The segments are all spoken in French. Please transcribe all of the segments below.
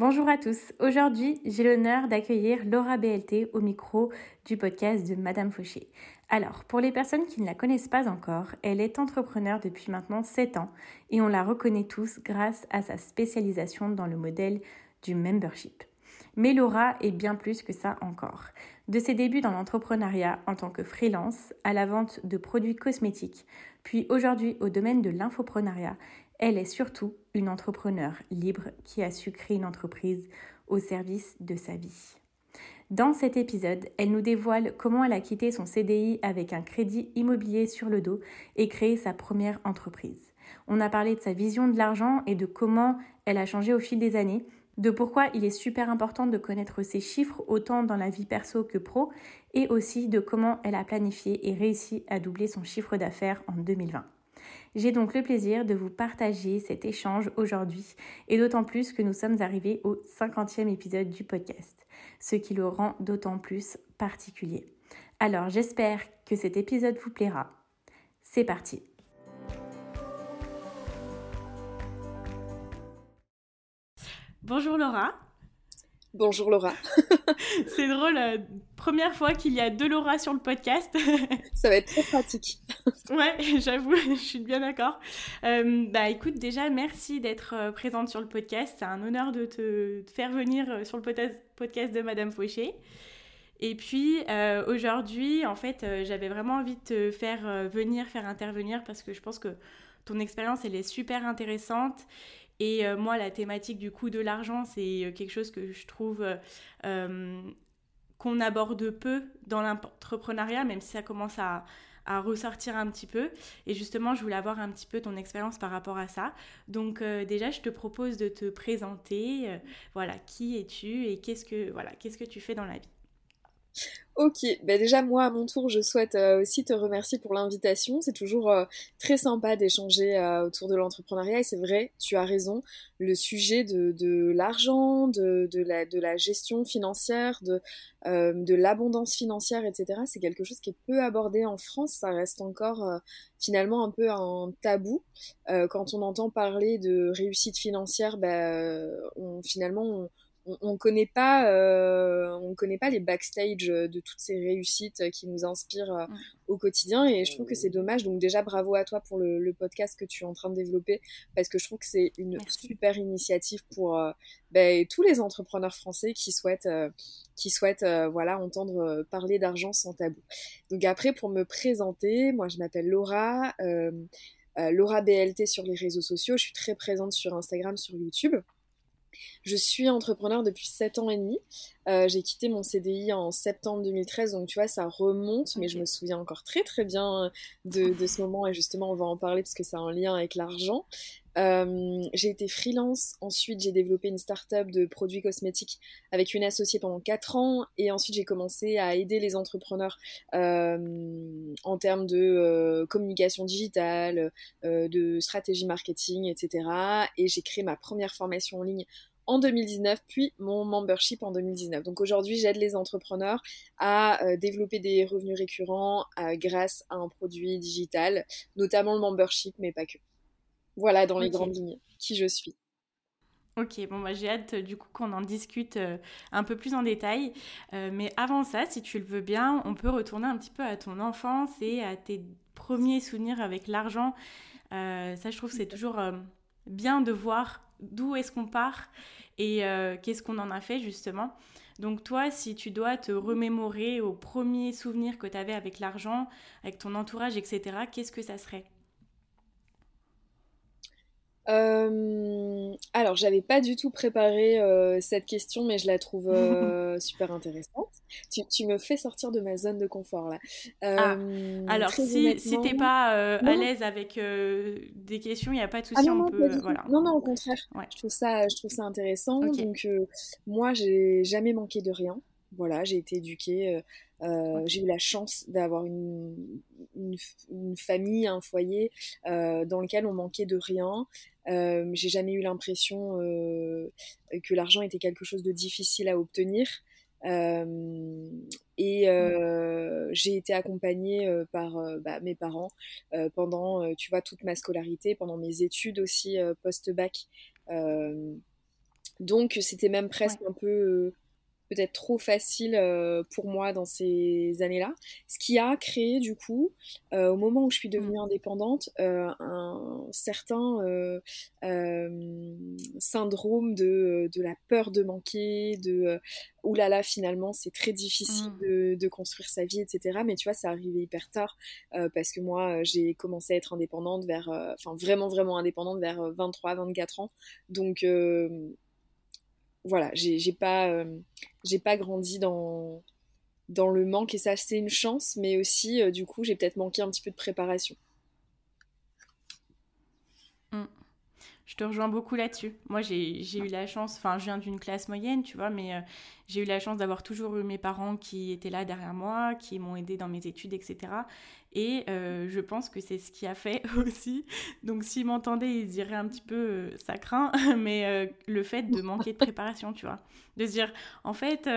Bonjour à tous. Aujourd'hui, j'ai l'honneur d'accueillir Laura BLT au micro du podcast de Madame Fauché. Alors, pour les personnes qui ne la connaissent pas encore, elle est entrepreneur depuis maintenant 7 ans et on la reconnaît tous grâce à sa spécialisation dans le modèle du membership. Mais Laura est bien plus que ça encore. De ses débuts dans l'entrepreneuriat en tant que freelance, à la vente de produits cosmétiques, puis aujourd'hui au domaine de l'infoprenariat, elle est surtout une entrepreneur libre qui a su créer une entreprise au service de sa vie. Dans cet épisode, elle nous dévoile comment elle a quitté son CDI avec un crédit immobilier sur le dos et créé sa première entreprise. On a parlé de sa vision de l'argent et de comment elle a changé au fil des années, de pourquoi il est super important de connaître ses chiffres autant dans la vie perso que pro, et aussi de comment elle a planifié et réussi à doubler son chiffre d'affaires en 2020. J'ai donc le plaisir de vous partager cet échange aujourd'hui et d'autant plus que nous sommes arrivés au 50e épisode du podcast, ce qui le rend d'autant plus particulier. Alors j'espère que cet épisode vous plaira. C'est parti Bonjour Laura Bonjour Laura. c'est drôle, euh, première fois qu'il y a deux Laura sur le podcast. Ça va être très pratique. ouais, j'avoue, je suis bien d'accord. Euh, bah écoute, déjà merci d'être euh, présente sur le podcast. C'est un honneur de te faire venir sur le podcast de Madame Fauché. Et puis aujourd'hui, en fait, j'avais vraiment envie de te faire venir, faire intervenir parce que je pense que ton expérience, elle est super intéressante et euh, moi, la thématique du coût de l'argent, c'est euh, quelque chose que je trouve euh, qu'on aborde peu dans l'entrepreneuriat, même si ça commence à, ressortir un petit peu. Et justement, je voulais avoir un petit peu ton expérience par rapport à ça. Donc déjà, je te propose de te présenter. voilà, qui es-tu et qu'est-ce que voilà, qu'est-ce que tu fais dans la vie Ok, ben déjà moi à mon tour je souhaite euh, aussi te remercier pour l'invitation. C'est toujours euh, très sympa d'échanger euh, autour de l'entrepreneuriat et c'est vrai, tu as raison, le sujet de, l'argent, de, la, gestion financière, de, l'abondance financière, etc. C'est quelque chose qui est peu abordé en France, ça reste encore finalement un peu un tabou. quand on entend parler de réussite financière, on, finalement on on, ne connaît pas, euh, on connaît pas les backstage de toutes ces réussites qui nous inspirent euh, au quotidien et je trouve que c'est dommage. Donc déjà bravo à toi pour le, podcast que tu es en train de développer parce que je trouve que c'est une super initiative pour euh, ben, tous les entrepreneurs français qui souhaitent, qui souhaitent voilà entendre parler d'argent sans tabou. Donc après pour me présenter, moi je m'appelle Laura. Laura BLT sur les réseaux sociaux, je suis très présente sur Instagram, sur YouTube. Je suis entrepreneur depuis 7 ans et demi. Euh, j'ai quitté mon CDI en septembre 2013, donc tu vois, ça remonte, mais je me souviens encore très très bien de, ce moment et justement, on va en parler parce que ça a un lien avec l'argent. Euh, j'ai été freelance, ensuite j'ai développé une start-up de produits cosmétiques avec une associée pendant 4 ans et ensuite j'ai commencé à aider les entrepreneurs euh, en termes de communication digitale, de stratégie marketing, etc. Et j'ai créé ma première formation en ligne en 2019, puis mon membership en 2019. Donc aujourd'hui, j'aide les entrepreneurs à euh, développer des revenus récurrents euh, grâce à un produit digital, notamment le membership, mais pas que. Voilà dans les grandes lignes qui je suis. Ok, bon, moi j'ai hâte du coup qu'on en discute euh, un peu plus en détail. mais avant ça, si tu le veux bien, on peut retourner un petit peu à ton enfance et à tes premiers souvenirs avec l'argent. ça, je trouve, c'est toujours bien de voir d'où est-ce qu'on part et euh, qu'est-ce qu'on en a fait justement. Donc toi, si tu dois te remémorer aux premiers souvenirs que tu avais avec l'argent, avec ton entourage, etc., qu'est-ce que ça serait? Euh, alors, j'avais pas du tout préparé euh, cette question, mais je la trouve euh, super intéressante. Tu, me fais sortir de ma zone de confort là. Ah, euh, alors, si, si t'es pas à l'aise avec des questions, il n'y a pas de souci, ah non, on non, peut. Voilà. Non, non, au contraire. Je, trouve ça, je trouve ça intéressant. Donc, moi, j'ai jamais manqué de rien. Voilà, j'ai été éduquée euh, j'ai eu la chance d'avoir une, une, famille, un foyer euh, dans lequel on manquait de rien. Euh, j'ai jamais eu l'impression que l'argent était quelque chose de difficile à obtenir. et j'ai été accompagnée par bah, mes parents pendant, tu vois, toute ma scolarité, pendant mes études aussi post-bac. donc c'était même presque un peu peut-être trop facile euh, pour moi dans ces années-là. Ce qui a créé du coup, euh, au moment où je suis devenue mm. indépendante, euh, un certain syndrome de, de, la peur de manquer, de oulala, là là, finalement c'est très difficile mm. de, de, construire sa vie, etc. Mais tu vois, ça arrivait hyper tard parce que moi j'ai commencé à être indépendante vers, enfin vraiment vraiment indépendante vers 23-24 ans. Donc voilà, j'ai pas, euh, pas grandi dans, dans le manque et ça c'est une chance, mais aussi euh, du coup j'ai peut-être manqué un petit peu de préparation. Mm. Je te rejoins beaucoup là-dessus. Moi, j'ai eu la chance, enfin, je viens d'une classe moyenne, tu vois, mais euh, j'ai eu la chance d'avoir toujours eu mes parents qui étaient là derrière moi, qui m'ont aidé dans mes études, etc. Et euh, je pense que c'est ce qui a fait aussi. Donc, s'ils m'entendaient, ils diraient un petit peu euh, ça craint, mais le fait de manquer de préparation, tu vois. De se dire, en fait,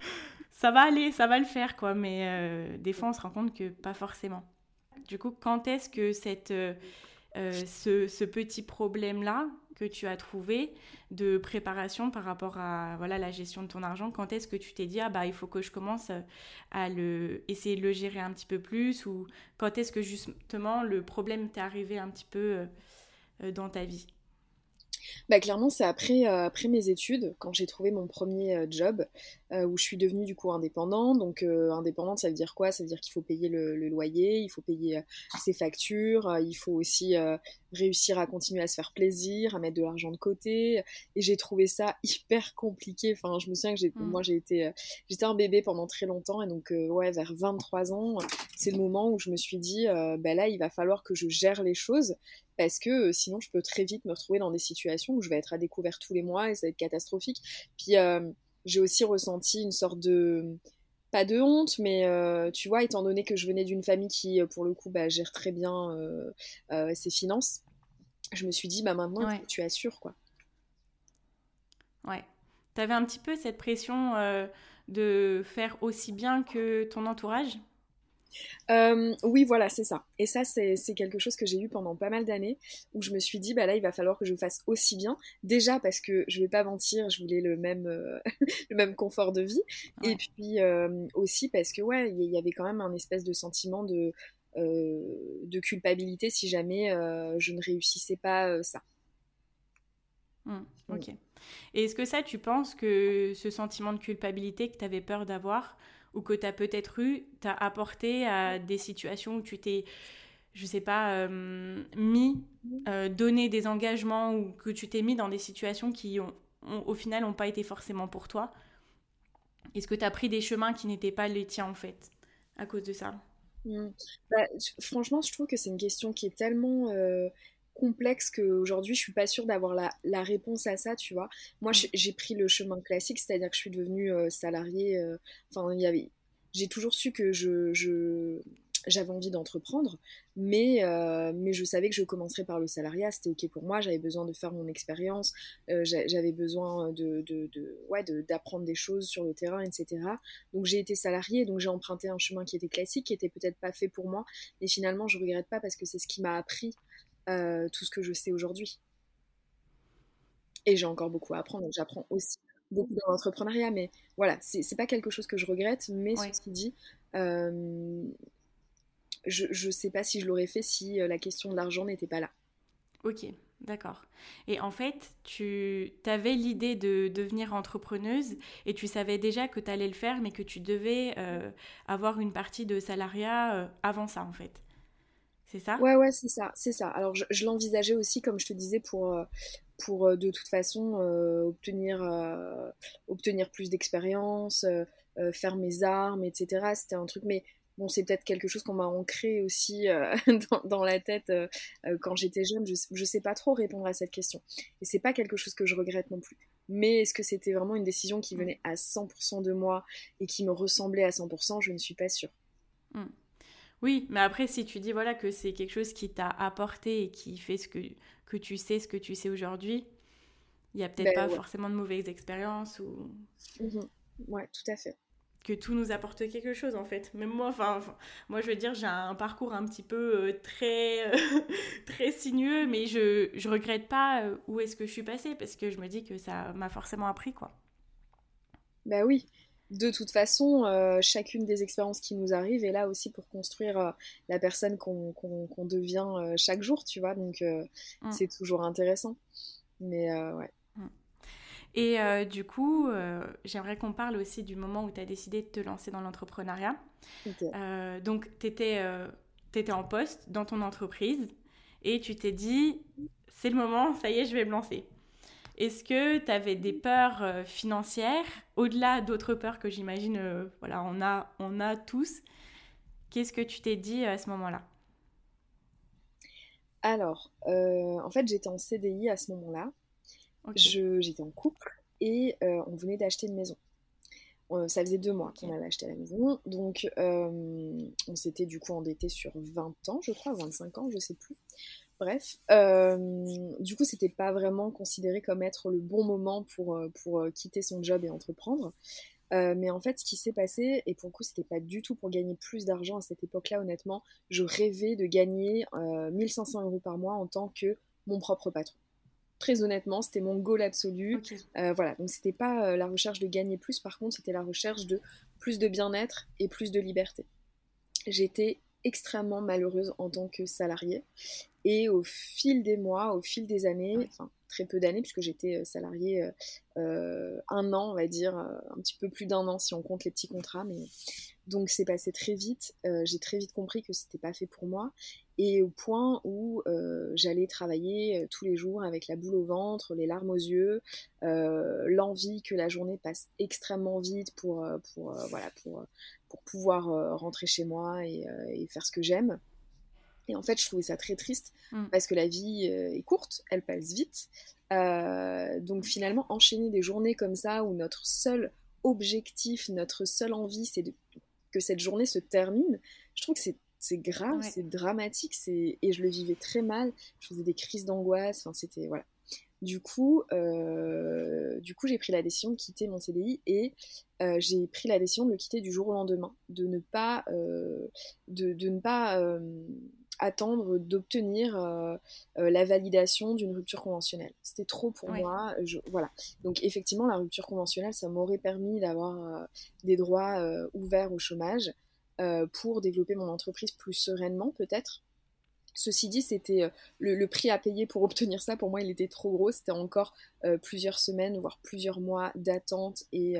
ça va aller, ça va le faire, quoi. Mais des fois, on se rend compte que pas forcément. Du coup, quand est-ce que cette euh, ce, petit problème-là que tu as trouvé de préparation par rapport à voilà la gestion de ton argent Quand est-ce que tu t'es dit ah bah il faut que je commence à le essayer de le gérer un petit peu plus ou quand est-ce que justement le problème t'est arrivé un petit peu euh, dans ta vie? Bah, clairement, c'est après, euh, après mes études, quand j'ai trouvé mon premier euh, job, euh, où je suis devenue du coup indépendante. Donc, indépendante, ça veut dire quoi? Ça veut dire qu'il faut payer le, loyer, il faut payer ses factures, il faut aussi réussir à continuer à se faire plaisir, à mettre de l'argent de côté. Et j'ai trouvé ça hyper compliqué. Enfin, je me souviens que j'ai, mmh. moi, j'ai été, j'étais un bébé pendant très longtemps. Et donc, ouais, vers 23 ans, c'est le moment où je me suis dit, bah là, il va falloir que je gère les choses parce que sinon je peux très vite me retrouver dans des situations où je vais être à découvert tous les mois et ça va être catastrophique. Puis j'ai aussi ressenti une sorte de pas de honte, mais tu vois, étant donné que je venais d'une famille qui, pour le coup, bah, gère très bien ses finances, je me suis dit, bah maintenant, tu assures, quoi. Ouais. T'avais un petit peu cette pression de faire aussi bien que ton entourage? Euh, oui, voilà, c'est ça. Et ça, c'est quelque chose que j'ai eu pendant pas mal d'années, où je me suis dit, bah là, il va falloir que je fasse aussi bien. Déjà parce que je vais pas mentir, je voulais le même, euh, le même confort de vie. Et puis euh, aussi parce que, ouais, il y avait quand même un espèce de sentiment de, de culpabilité si jamais je ne réussissais pas ça. Mmh, ok. Et est-ce que ça, tu penses que ce sentiment de culpabilité que tu avais peur d'avoir, ou que tu as peut-être eu t'a apporté à des situations où tu t'es, je sais pas, euh, mis, euh, donné des engagements ou que tu t'es mis dans des situations qui, ont, au final, n'ont pas été forcément pour toi Est-ce que tu as pris des chemins qui n'étaient pas les tiens, en fait, à cause de ça? Mmh. bah, franchement, je trouve que c'est une question qui est tellement euh, complexe qu'aujourd'hui je suis pas sûre d'avoir la, la, réponse à ça, tu vois. Moi mm. j'ai pris le chemin classique, c'est-à-dire que je suis devenue euh, salariée. Euh, enfin, il y avait. J'ai toujours su que je, je j'avais envie d'entreprendre, mais, euh, mais je savais que je commencerais par le salariat, c'était ok pour moi, j'avais besoin de faire mon expérience, j'avais besoin de, de, de ouais, d'apprendre des choses sur le terrain, etc. Donc j'ai été salariée, donc j'ai emprunté un chemin qui était classique, qui était peut-être pas fait pour moi, mais finalement je regrette pas parce que c'est ce qui m'a appris euh, tout ce que je sais aujourd'hui. Et j'ai encore beaucoup à apprendre. J'apprends aussi beaucoup dans l'entrepreneuriat, mais voilà, c'est pas quelque chose que je regrette, mais ce qui dit, euh, je, ne sais pas si je l'aurais fait si euh, la question de l'argent n'était pas là. Ok, d'accord. Et en fait, tu avais l'idée de devenir entrepreneuse et tu savais déjà que tu allais le faire, mais que tu devais avoir une partie de salariat avant ça, en fait. C'est ça? Ouais, ouais, c'est ça, c'est ça. Alors je, l'envisageais aussi, comme je te disais, pour, pour de toute façon obtenir, obtenir plus d'expérience, faire mes armes, etc. C'était un truc, mais bon, c'est peut-être quelque chose qu'on m'a ancré aussi dans, dans, la tête quand j'étais jeune. Je, je sais pas trop répondre à cette question. Et c'est pas quelque chose que je regrette non plus. Mais est-ce que c'était vraiment une décision qui venait à 100% de moi et qui me ressemblait à 100% Je ne suis pas sûre. Hmm. Oui, mais après, si tu dis voilà que c'est quelque chose qui t'a apporté et qui fait ce que, que tu sais, ce que tu sais aujourd'hui, il n'y a peut-être ben pas forcément de mauvaises expériences ou... Mmh ouais, tout à fait que tout nous apporte quelque chose en fait. Même moi, enfin, moi je veux dire, j'ai un parcours un petit peu euh, très, euh, très sinueux, mais je, je regrette pas euh, où est-ce que je suis passée parce que je me dis que ça m'a forcément appris quoi. Bah oui, de toute façon, chacune des expériences qui nous arrivent est là aussi pour construire la personne qu'on devient chaque jour, tu vois, donc mmh. c'est toujours intéressant. Mais ouais. Et euh, du coup, euh, j'aimerais qu'on parle aussi du moment où tu as décidé de te lancer dans l'entrepreneuriat. Euh, donc, tu étais, étais, en poste dans ton entreprise et tu t'es dit, c'est le moment, ça y est, je vais me lancer. Est-ce que tu avais des peurs financières, au-delà d'autres peurs que j'imagine, voilà, on a, on a tous? Qu'est-ce que tu t'es dit à ce moment-là? Alors, en fait, j'étais en CDI à ce moment-là. J'étais en couple et euh, on venait d'acheter une maison. Euh, ça faisait deux mois qu'on avait acheté la maison, donc euh, on s'était du coup endetté sur 20 ans, je crois, 25 ans, je sais plus. Bref, du coup, c'était pas vraiment considéré comme être le bon moment pour, pour quitter son job et entreprendre. mais en fait, ce qui s'est passé, et pour le coup, c'était pas du tout pour gagner plus d'argent à cette époque-là, honnêtement, je rêvais de gagner 1500 euros par mois en tant que mon propre patron très honnêtement, c'était mon goal absolu. Euh, voilà, donc c'était pas euh, la recherche de gagner plus, par contre, c'était la recherche de plus de bien-être et plus de liberté. J'étais extrêmement malheureuse en tant que salariée. Et au fil des mois, au fil des années, enfin très peu d'années puisque j'étais euh, salariée un an, on va dire, un petit peu plus d'un an si on compte les petits contrats, mais donc c'est passé très vite. j'ai très vite compris que c'était pas fait pour moi et au point où euh, j'allais travailler euh, tous les jours avec la boule au ventre, les larmes aux yeux, euh, l'envie que la journée passe extrêmement vite pour, pour, voilà, pour, pour pouvoir rentrer chez moi et, faire ce que j'aime. Et en fait, je trouvais ça très triste mm. parce que la vie est courte, elle passe vite. donc finalement, enchaîner des journées comme ça où notre seul objectif, notre seule envie, c'est que cette journée se termine, je trouve que c'est c'est grave, c'est dramatique, c'est et je le vivais très mal. Je faisais des crises d'angoisse. Enfin, c'était voilà. Du coup, euh, du coup, j'ai pris la décision de quitter mon CDI et euh, j'ai pris la décision de le quitter du jour au lendemain, de ne pas, euh, de, ne pas attendre d'obtenir la validation d'une rupture conventionnelle. C'était trop pour moi. voilà. Donc effectivement, la rupture conventionnelle, ça m'aurait permis d'avoir des droits ouverts au chômage. Euh, pour développer mon entreprise plus sereinement peut-être. Ceci dit, c'était euh, le, prix à payer pour obtenir ça. Pour moi, il était trop gros. C'était encore euh, plusieurs semaines, voire plusieurs mois d'attente et,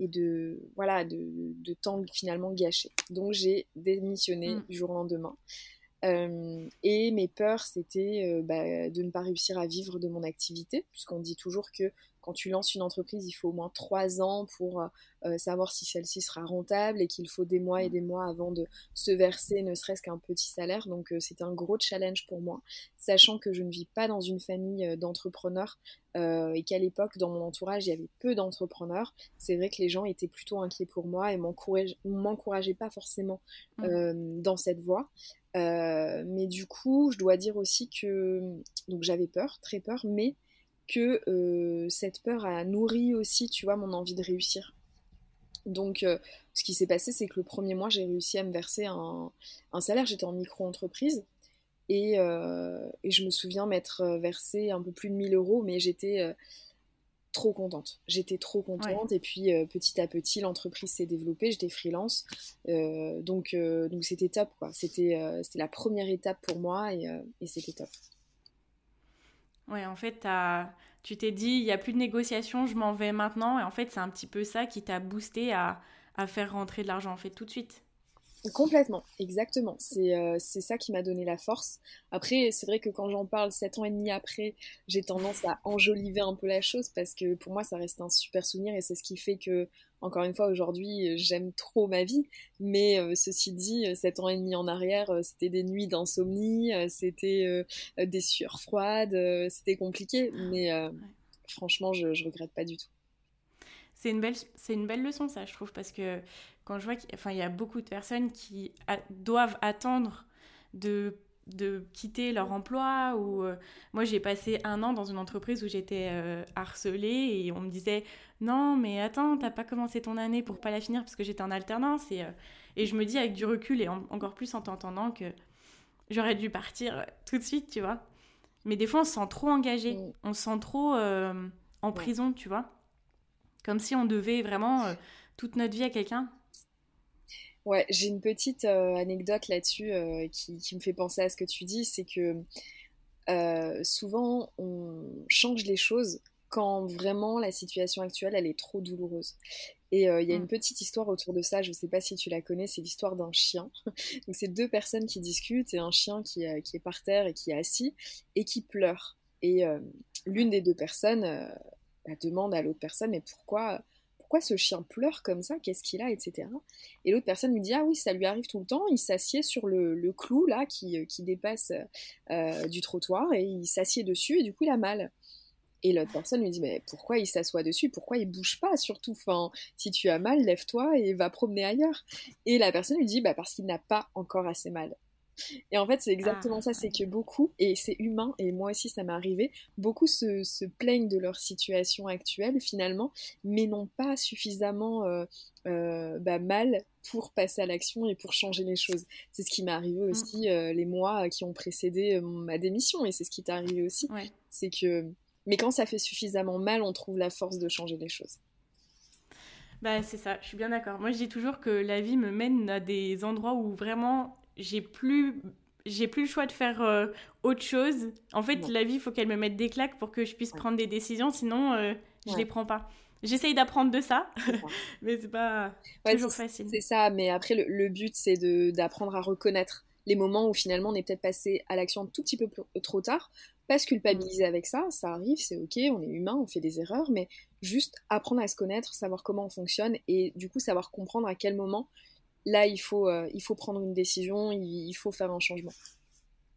et, de voilà de, de, temps finalement gâché. Donc j'ai démissionné mm. du jour au lendemain. Et mes peurs, c'était bah, de ne pas réussir à vivre de mon activité, puisqu'on dit toujours que quand tu lances une entreprise, il faut au moins trois ans pour euh, euh, savoir si celle-ci sera rentable et qu'il faut des mois et des mois avant de se verser ne serait-ce qu'un petit salaire. Donc euh, c'était un gros challenge pour moi, sachant que je ne vis pas dans une famille d'entrepreneurs et qu'à l'époque, dans mon entourage, il y avait peu d'entrepreneurs. C'est vrai que les gens étaient plutôt inquiets pour moi et m'encourageaient pas forcément mmh. dans cette voie. mais du coup, je dois dire aussi que donc j'avais peur, très peur, mais que euh, cette peur a nourri aussi, tu vois, mon envie de réussir. Donc, euh, ce qui s'est passé, c'est que le premier mois, j'ai réussi à me verser un, salaire. J'étais en micro-entreprise. Et, euh, et, je me souviens m'être versé un peu plus de 1000 euros, mais j'étais trop contente. J'étais trop contente. Et puis, petit à petit, l'entreprise s'est développée. J'étais freelance. donc, donc c'était top, quoi. C'était la première étape pour moi et, et c'était top. Ouais, en fait, tu t'es dit, il n'y a plus de négociation, je m'en vais maintenant. Et en fait, c'est un petit peu ça qui t'a boosté à, faire rentrer de l'argent en fait tout de suite. Complètement, exactement. C'est ça qui m'a donné la force. Après, c'est vrai que quand j'en parle sept ans et demi après, j'ai tendance à enjoliver un peu la chose parce que pour moi, ça reste un super souvenir et c'est ce qui fait que encore une fois, aujourd'hui, euh, j'aime trop ma vie, mais euh, ceci dit, euh, sept ans et demi en arrière, c'était des nuits d'insomnie, c'était des sueurs froides, c'était compliqué, mais franchement, je, je regrette pas du tout. C'est une, belle, une belle leçon, ça, je trouve, parce que quand je vois qu'il y a beaucoup de personnes qui doivent attendre de de quitter leur emploi ou euh, moi j'ai passé un an dans une entreprise où j'étais euh, harcelée et on me disait non mais attends t'as pas commencé ton année pour pas la finir parce que j'étais en alternance et, euh, et je me dis avec du recul et encore plus en t'entendant que j'aurais dû partir tout de suite tu vois. Mais des fois on se sent trop engagé. On se sent trop en prison tu vois. Comme si on devait vraiment toute notre vie à quelqu'un Ouais, j'ai une petite euh, anecdote là-dessus euh, qui, me fait penser à ce que tu dis, c'est que euh, souvent on change les choses quand vraiment la situation actuelle elle est trop douloureuse. Et il y a une mm. petite histoire autour de ça, je ne sais pas si tu la connais, c'est l'histoire d'un chien. Donc c'est deux personnes qui discutent et un chien qui, qui, est par terre et qui est assis et qui pleure. Et l'une des deux personnes bah, demande à l'autre personne mais pourquoi pourquoi ce chien pleure comme ça Qu'est-ce qu'il a etc. Et l'autre personne lui dit ah oui ça lui arrive tout le temps. Il s'assied sur le, clou là qui, euh, qui dépasse euh, du trottoir et il s'assied dessus et du coup il a mal. Et l'autre personne lui dit mais pourquoi il s'assoit dessus Pourquoi il bouge pas surtout enfin, Si tu as mal, lève-toi et va promener ailleurs. Et la personne lui dit bah parce qu'il n'a pas encore assez mal. Et en fait, c'est exactement ça, c'est que beaucoup, et c'est humain, et moi aussi ça m'est arrivé, beaucoup se, plaignent de leur situation actuelle finalement, mais n'ont pas suffisamment euh, euh, bah, mal pour passer à l'action et pour changer les choses. C'est ce qui m'est arrivé mm. aussi euh, les mois qui ont précédé ma démission, et c'est ce qui t'est arrivé aussi. C'est que, mais quand ça fait suffisamment mal, on trouve la force de changer les choses. Bah, c'est ça, je suis bien d'accord. Moi, je dis toujours que la vie me mène à des endroits où vraiment j'ai plus j'ai plus le choix de faire euh, autre chose. En fait, la vie, il faut qu'elle me mette des claques pour que je puisse prendre des décisions, sinon euh, je ne les prends pas. J'essaye d'apprendre de ça, mais c'est pas toujours facile. C'est ça, mais après, le, but, c'est d'apprendre à reconnaître les moments où finalement on est peut-être passé à l'action un tout petit peu trop tard. Pas se culpabiliser mm. avec ça, ça arrive, c'est ok, on est humain, on fait des erreurs, mais juste apprendre à se connaître, savoir comment on fonctionne et du coup savoir comprendre à quel moment là, il faut, euh, il faut prendre une décision, il, faut faire un changement.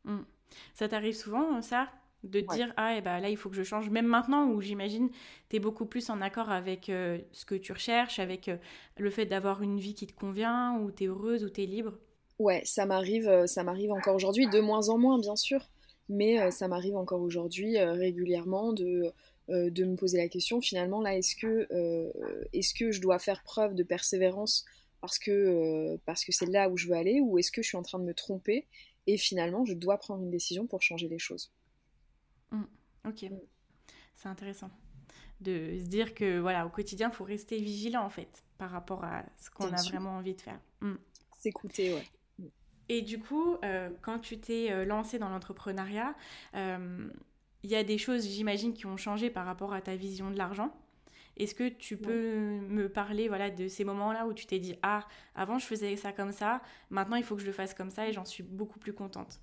Hmm. Ça t'arrive souvent, ça de dire ah et eh ben là il faut que je change même maintenant où j'imagine tu es beaucoup plus en accord avec euh, ce que tu recherches avec euh, le fait d'avoir une vie qui te convient où tu es heureuse où tu es libre? Ouais ça m'arrive ça m'arrive encore aujourd'hui de moins en moins bien sûr mais ça m'arrive encore aujourd'hui régulièrement de de me poser la question finalement là est-ce que est-ce que je dois faire preuve de persévérance parce que euh, parce que c'est là où je veux aller ou est-ce que je suis en train de me tromper et finalement je dois prendre une décision pour changer les choses. Mmh, ok, c'est intéressant de se dire que voilà au quotidien il faut rester vigilant en fait par rapport à ce qu'on a vraiment envie de faire. Mmh. S'écouter, ouais. Et du coup, euh, quand tu t'es euh, lancé dans l'entrepreneuriat, il y a des choses, j'imagine, qui ont changé par rapport à ta vision de l'argent? Est-ce que tu peux me parler voilà, de ces moments-là où tu t'es dit Ah, avant je faisais ça comme ça, maintenant il faut que je le fasse comme ça et j'en suis beaucoup plus contente?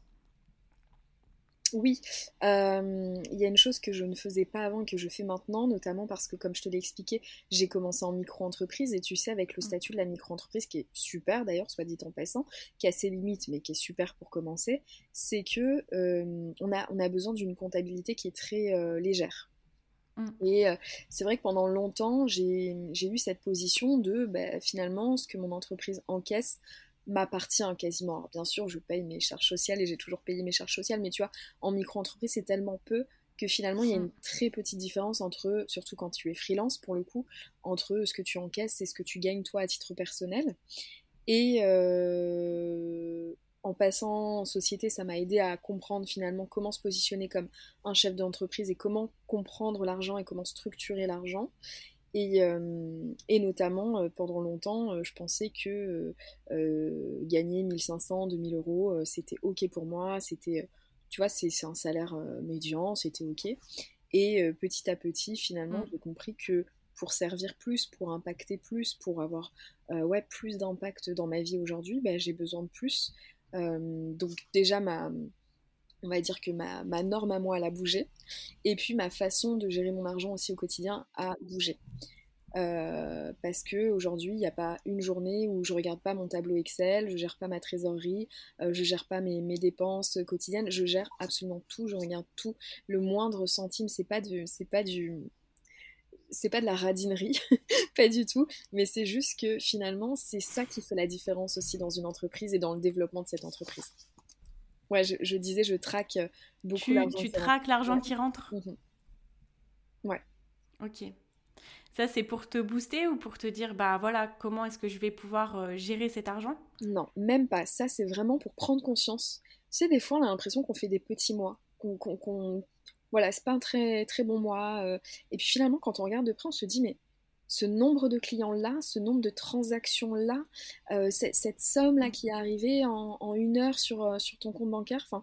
Oui, euh, il y a une chose que je ne faisais pas avant et que je fais maintenant, notamment parce que, comme je te l'ai expliqué, j'ai commencé en micro-entreprise et tu sais, avec le mm. statut de la micro-entreprise, qui est super d'ailleurs, soit dit en passant, qui a ses limites, mais qui est super pour commencer, c'est que euh, on, a, on a besoin d'une comptabilité qui est très euh, légère. Mm. Et euh, c'est vrai que pendant longtemps, j'ai eu cette position de bah, finalement, ce que mon entreprise encaisse m'appartient quasiment. Alors, bien sûr, je paye mes charges sociales et j'ai toujours payé mes charges sociales, mais tu vois, en micro-entreprise, c'est tellement peu que finalement, il y a une mm. très petite différence entre, surtout quand tu es freelance pour le coup, entre ce que tu encaisses et ce que tu gagnes toi à titre personnel. Et, euh, en passant en société, ça m'a aidé à comprendre finalement comment se positionner comme un chef d'entreprise et comment comprendre l'argent et comment structurer l'argent. Et, euh, notamment, euh, pendant longtemps, euh, je pensais que gagner 1500, 2000 euros, c'était OK pour moi. C'était, tu vois, c'est un salaire médian, c'était OK. Et petit à petit, finalement, mm. j'ai compris que pour servir plus, pour impacter plus, pour avoir ouais, plus d'impact dans ma vie aujourd'hui, bah, j'ai besoin de plus. Donc déjà, ma, on va dire que ma, norme à moi, elle a bougé. Et puis ma façon de gérer mon argent aussi au quotidien a bougé. Euh, parce que aujourd'hui, il n'y a pas une journée où je regarde pas mon tableau Excel, je gère pas ma trésorerie, euh, je gère pas mes, mes, dépenses quotidiennes, je gère absolument tout, je regarde tout. Le moindre centime, c'est pas du, c'est pas du, c'est pas de la radinerie, pas du tout, mais c'est juste que finalement, c'est ça qui fait la différence aussi dans une entreprise et dans le développement de cette entreprise. Ouais, je, disais, je traque beaucoup l'argent. Tu traques l'argent qui rentre? Mhm. Ouais. Ok. Ça, c'est pour te booster ou pour te dire, bah voilà, comment est-ce que je vais pouvoir euh, gérer cet argent? Non, même pas. Ça, c'est vraiment pour prendre conscience. Tu sais, des fois, on a l'impression qu'on fait des petits mois, qu'on. Voilà, c'est pas un très, très bon mois. Euh. Et puis finalement, quand on regarde de près, on se dit, mais ce nombre de clients-là, ce nombre de transactions-là, euh, cette, somme-là qui est arrivée en, une heure sur, sur ton compte bancaire, enfin,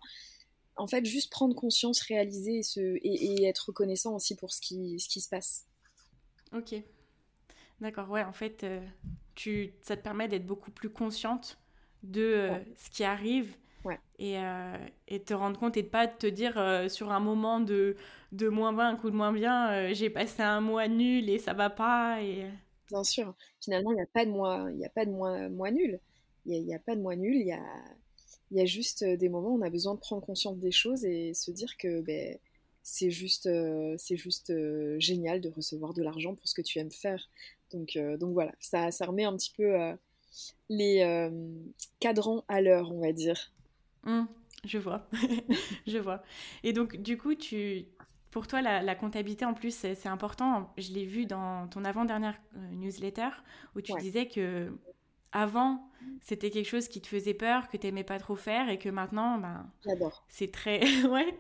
en fait, juste prendre conscience, réaliser et, se, et, être reconnaissant aussi pour ce qui, ce qui se passe. Ok. D'accord, ouais, en fait, euh, tu, ça te permet d'être beaucoup plus consciente de euh, ce qui arrive ouais. et, euh, et, te rendre compte et de pas te dire sur un moment de, de moins 20, un coup de moins bien, j'ai passé un mois nul et ça va pas. Et... Bien sûr, finalement, il n'y a pas de mois, il a pas de mois, mois nul. Il n'y a, a, pas de mois nul, il y a, y a juste des moments où on a besoin de prendre conscience des choses et se dire que ben, c'est juste, euh, c'est juste euh, génial de recevoir de l'argent pour ce que tu aimes faire. Donc, euh, donc voilà, ça, ça remet un petit peu les cadrans à l'heure, on va dire. Mmh, je vois, je vois. Et donc, du coup, tu, pour toi, la, comptabilité, en plus, c'est important. Je l'ai vu dans ton avant-dernière newsletter où tu disais que avant, c'était quelque chose qui te faisait peur, que tu n'aimais pas trop faire et que maintenant, ben, c'est très... ouais.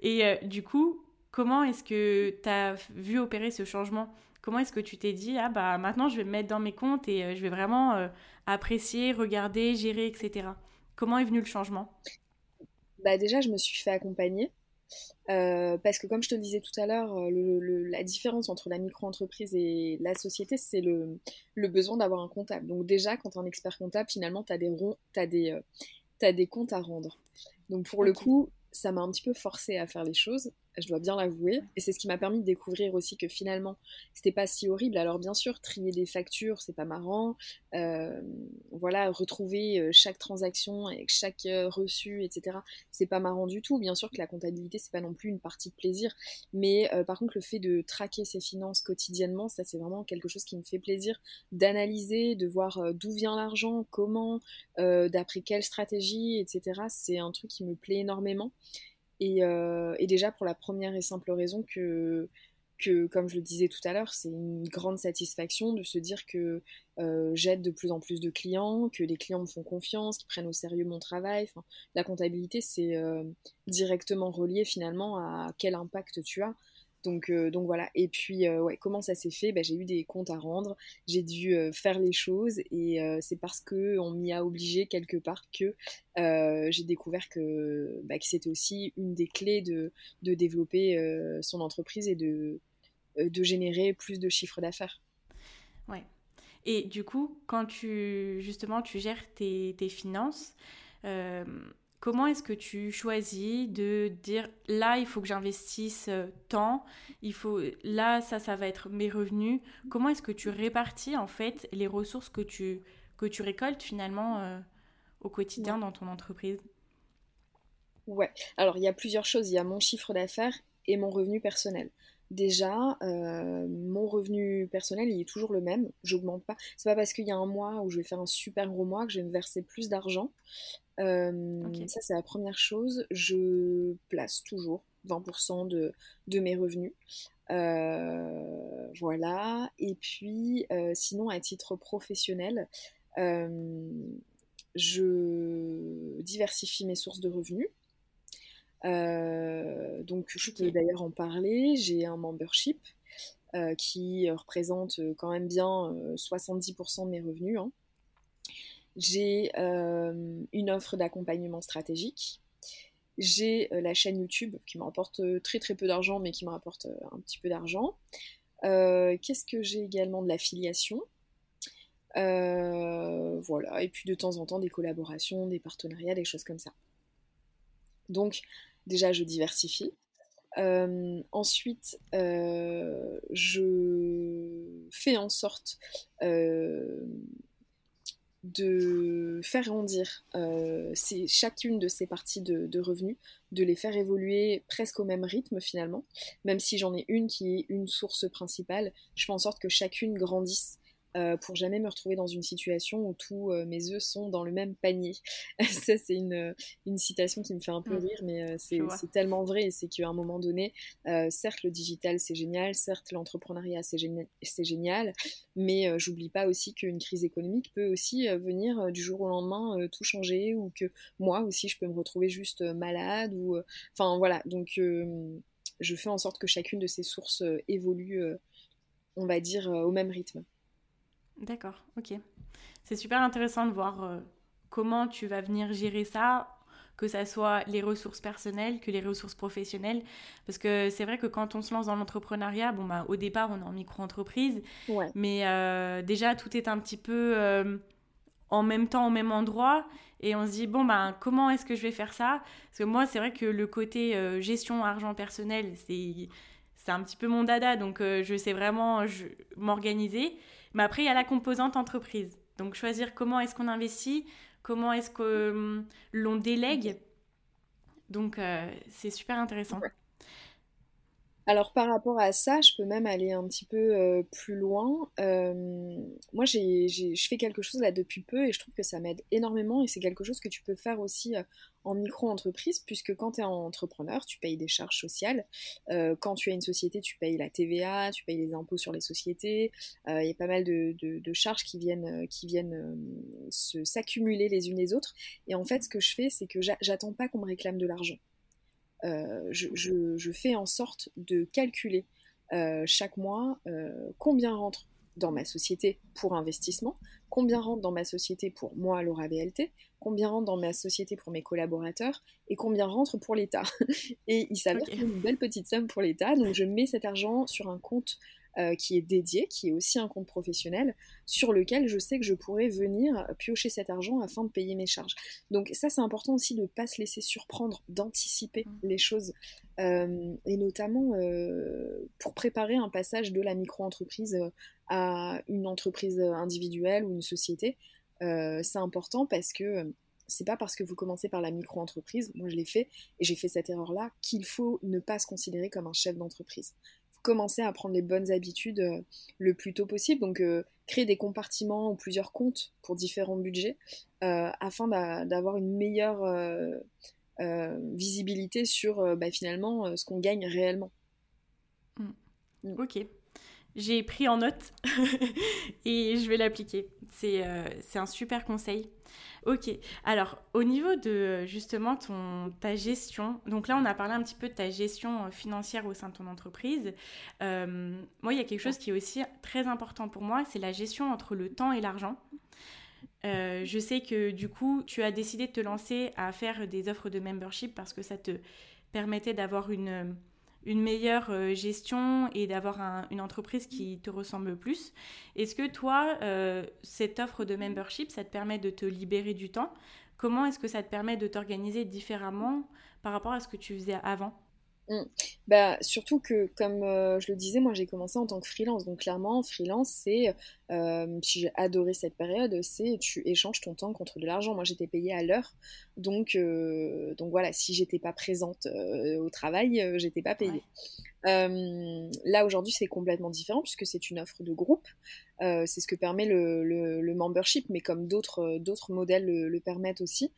Et euh, du coup, comment est-ce que tu as vu opérer ce changement? Comment est-ce que tu t'es dit, ah bah maintenant je vais me mettre dans mes comptes et euh, je vais vraiment euh, apprécier, regarder, gérer, etc. Comment est venu le changement? Bah déjà, je me suis fait accompagner. Euh, parce que comme je te le disais tout à l'heure, euh, la différence entre la micro-entreprise et la société, c'est le, besoin d'avoir un comptable. Donc déjà, quand tu es un expert comptable, finalement, tu as, as, des, euh, as des comptes à rendre. Donc pour le coup, ça m'a un petit peu forcé à faire les choses je dois bien l'avouer. Et c'est ce qui m'a permis de découvrir aussi que finalement, c'était pas si horrible. Alors bien sûr, trier des factures, c'est pas marrant. Euh, voilà, retrouver euh, chaque transaction avec chaque euh, reçu, etc. C'est pas marrant du tout. Bien sûr que la comptabilité, c'est pas non plus une partie de plaisir. Mais par contre, le fait de traquer ses finances quotidiennement, ça c'est vraiment quelque chose qui me fait plaisir d'analyser, de voir d'où vient l'argent, comment, d'après quelle stratégie, etc. C'est un truc qui me plaît énormément. Euh, et, déjà pour la première et simple raison que, comme je le disais tout à l'heure, c'est une grande satisfaction de se dire que euh, j'aide de plus en plus de clients, que les clients me font confiance, qu'ils prennent au sérieux mon travail. La comptabilité, c'est euh, directement relié finalement à quel impact tu as. Donc, euh, donc voilà. Et puis, euh, comment ça s'est fait? Bah, J'ai eu des comptes à rendre, j'ai dû euh, faire les choses et c'est parce qu'on m'y a obligé quelque part que j'ai découvert que, bah, que c'était aussi une des clés de, développer son entreprise et de, générer plus de chiffres d'affaires. Ouais. Et du coup, quand tu justement tu gères tes finances, Comment est-ce que tu choisis de dire là, il faut que j'investisse euh, tant, il faut là, ça, ça va être mes revenus. Comment est-ce que tu répartis en fait les ressources que tu, que tu récoltes finalement euh, au quotidien dans ton entreprise? Ouais, alors il y a plusieurs choses. Il y a mon chiffre d'affaires et mon revenu personnel. Déjà, euh, mon revenu personnel, il est toujours le même. J'augmente pas. C'est pas parce qu'il y a un mois où je vais faire un super gros mois que je vais me verser plus d'argent. Euh, ça, c'est la première chose. Je place toujours 20% de, de, mes revenus. Euh, voilà. Et puis, sinon, à titre professionnel, je diversifie mes sources de revenus. Euh, donc je peux d'ailleurs en parler. J'ai un membership euh, qui représente euh, quand même bien 70% de mes revenus. Hein. J'ai une offre d'accompagnement stratégique. J'ai la chaîne YouTube qui me rapporte très très peu d'argent mais qui me rapporte un petit peu d'argent. Qu'est-ce que j'ai également de l'affiliation? Voilà, et puis de temps en temps des collaborations, des partenariats, des choses comme ça. Donc déjà je diversifie. ensuite, je fais en sorte de faire grandir euh, chacune de ces parties de, revenus, de les faire évoluer presque au même rythme finalement, même si j'en ai une qui est une source principale, je fais en sorte que chacune grandisse euh, pour jamais me retrouver dans une situation où tous euh, mes œufs sont dans le même panier. ça, c'est une, une, citation qui me fait un peu mmh. rire, mais euh, c'est tellement vrai. Et c'est qu'à un moment donné, certes, le digital, c'est génial, certes, l'entrepreneuriat, c'est génial, génial, mais j'oublie pas aussi qu'une crise économique peut aussi venir du jour au lendemain tout changer, ou que moi aussi, je peux me retrouver juste malade, ou. Enfin, voilà. Donc, je fais en sorte que chacune de ces sources évolue, on va dire, au même rythme. D'accord, ok. C'est super intéressant de voir euh, comment tu vas venir gérer ça, que ça soit les ressources personnelles, que les ressources professionnelles. Parce que c'est vrai que quand on se lance dans l'entrepreneuriat, bon, bah, au départ, on est en micro-entreprise. Mais euh, déjà, tout est un petit peu euh, en même temps, au même endroit. Et on se dit, bon, bah, comment est-ce que je vais faire ça? Parce que moi, c'est vrai que le côté gestion argent personnel, c'est un petit peu mon dada. Donc, je sais vraiment m'organiser. Mais après, il y a la composante entreprise. Donc, choisir comment est-ce qu'on investit, comment est-ce que hum, l'on délègue. Donc, euh, c'est super intéressant. Alors par rapport à ça, je peux même aller un petit peu euh, plus loin. Euh, moi, je fais quelque chose là depuis peu et je trouve que ça m'aide énormément et c'est quelque chose que tu peux faire aussi euh, en micro-entreprise puisque quand tu es entrepreneur, tu payes des charges sociales. quand tu as une société, tu payes la TVA, tu payes les impôts sur les sociétés. Il y a pas mal de, charges qui viennent, qui viennent s'accumuler les unes les autres. Et en fait, ce que je fais, c'est que j'attends pas qu'on me réclame de l'argent. Euh, je, fais en sorte de calculer euh, chaque mois euh, combien rentre dans ma société pour investissement, combien rentre dans ma société pour moi, Laura BLT, combien rentre dans ma société pour mes collaborateurs et combien rentre pour l'État. et il s'avère okay. une belle petite somme pour l'État, donc je mets cet argent sur un compte euh, qui est dédié, qui est aussi un compte professionnel, sur lequel je sais que je pourrais venir piocher cet argent afin de payer mes charges. Donc ça, c'est important aussi de ne pas se laisser surprendre, d'anticiper mmh. les choses, euh, et notamment euh, pour préparer un passage de la micro-entreprise à une entreprise individuelle ou une société. c'est important parce que c'est pas parce que vous commencez par la micro-entreprise, moi je l'ai fait et j'ai fait cette erreur-là, qu'il faut ne pas se considérer comme un chef d'entreprise commencer à prendre les bonnes habitudes euh, le plus tôt possible. Donc, euh, créer des compartiments ou plusieurs comptes pour différents budgets euh, afin d'avoir une meilleure visibilité sur bah, finalement ce qu'on gagne réellement. Mm. Mm. Ok. J'ai pris en note et je vais l'appliquer. C'est un super conseil. Ok. Alors, au niveau de justement ton, ta gestion, donc là, on a parlé un petit peu de ta gestion euh, financière au sein de ton entreprise. Euh, moi, il y a quelque chose qui est aussi très important pour moi, c'est la gestion entre le temps et l'argent. Euh, je sais que du coup, tu as décidé de te lancer à faire des offres de membership parce que ça te permettait d'avoir une une meilleure euh, gestion et d'avoir une entreprise qui te ressemble plus. Est-ce que toi, euh, cette offre de membership, ça te permet de te libérer du temps? Comment est-ce que ça te permet de t'organiser différemment par rapport à ce que tu faisais avant? Mm. Bah, surtout que, comme euh, je le disais, moi j'ai commencé en tant que freelance. Donc, clairement, freelance, c'est, euh, si j'ai adoré cette période, c'est tu échanges ton temps contre de l'argent. Moi j'étais payée à l'heure. Donc, euh, donc voilà, si j'étais pas présente au travail, j'étais pas payée. Là aujourd'hui, c'est complètement différent puisque c'est une offre de groupe. c'est ce que permet le, le, membership, mais comme d'autres d'autres modèles le, permettent aussi.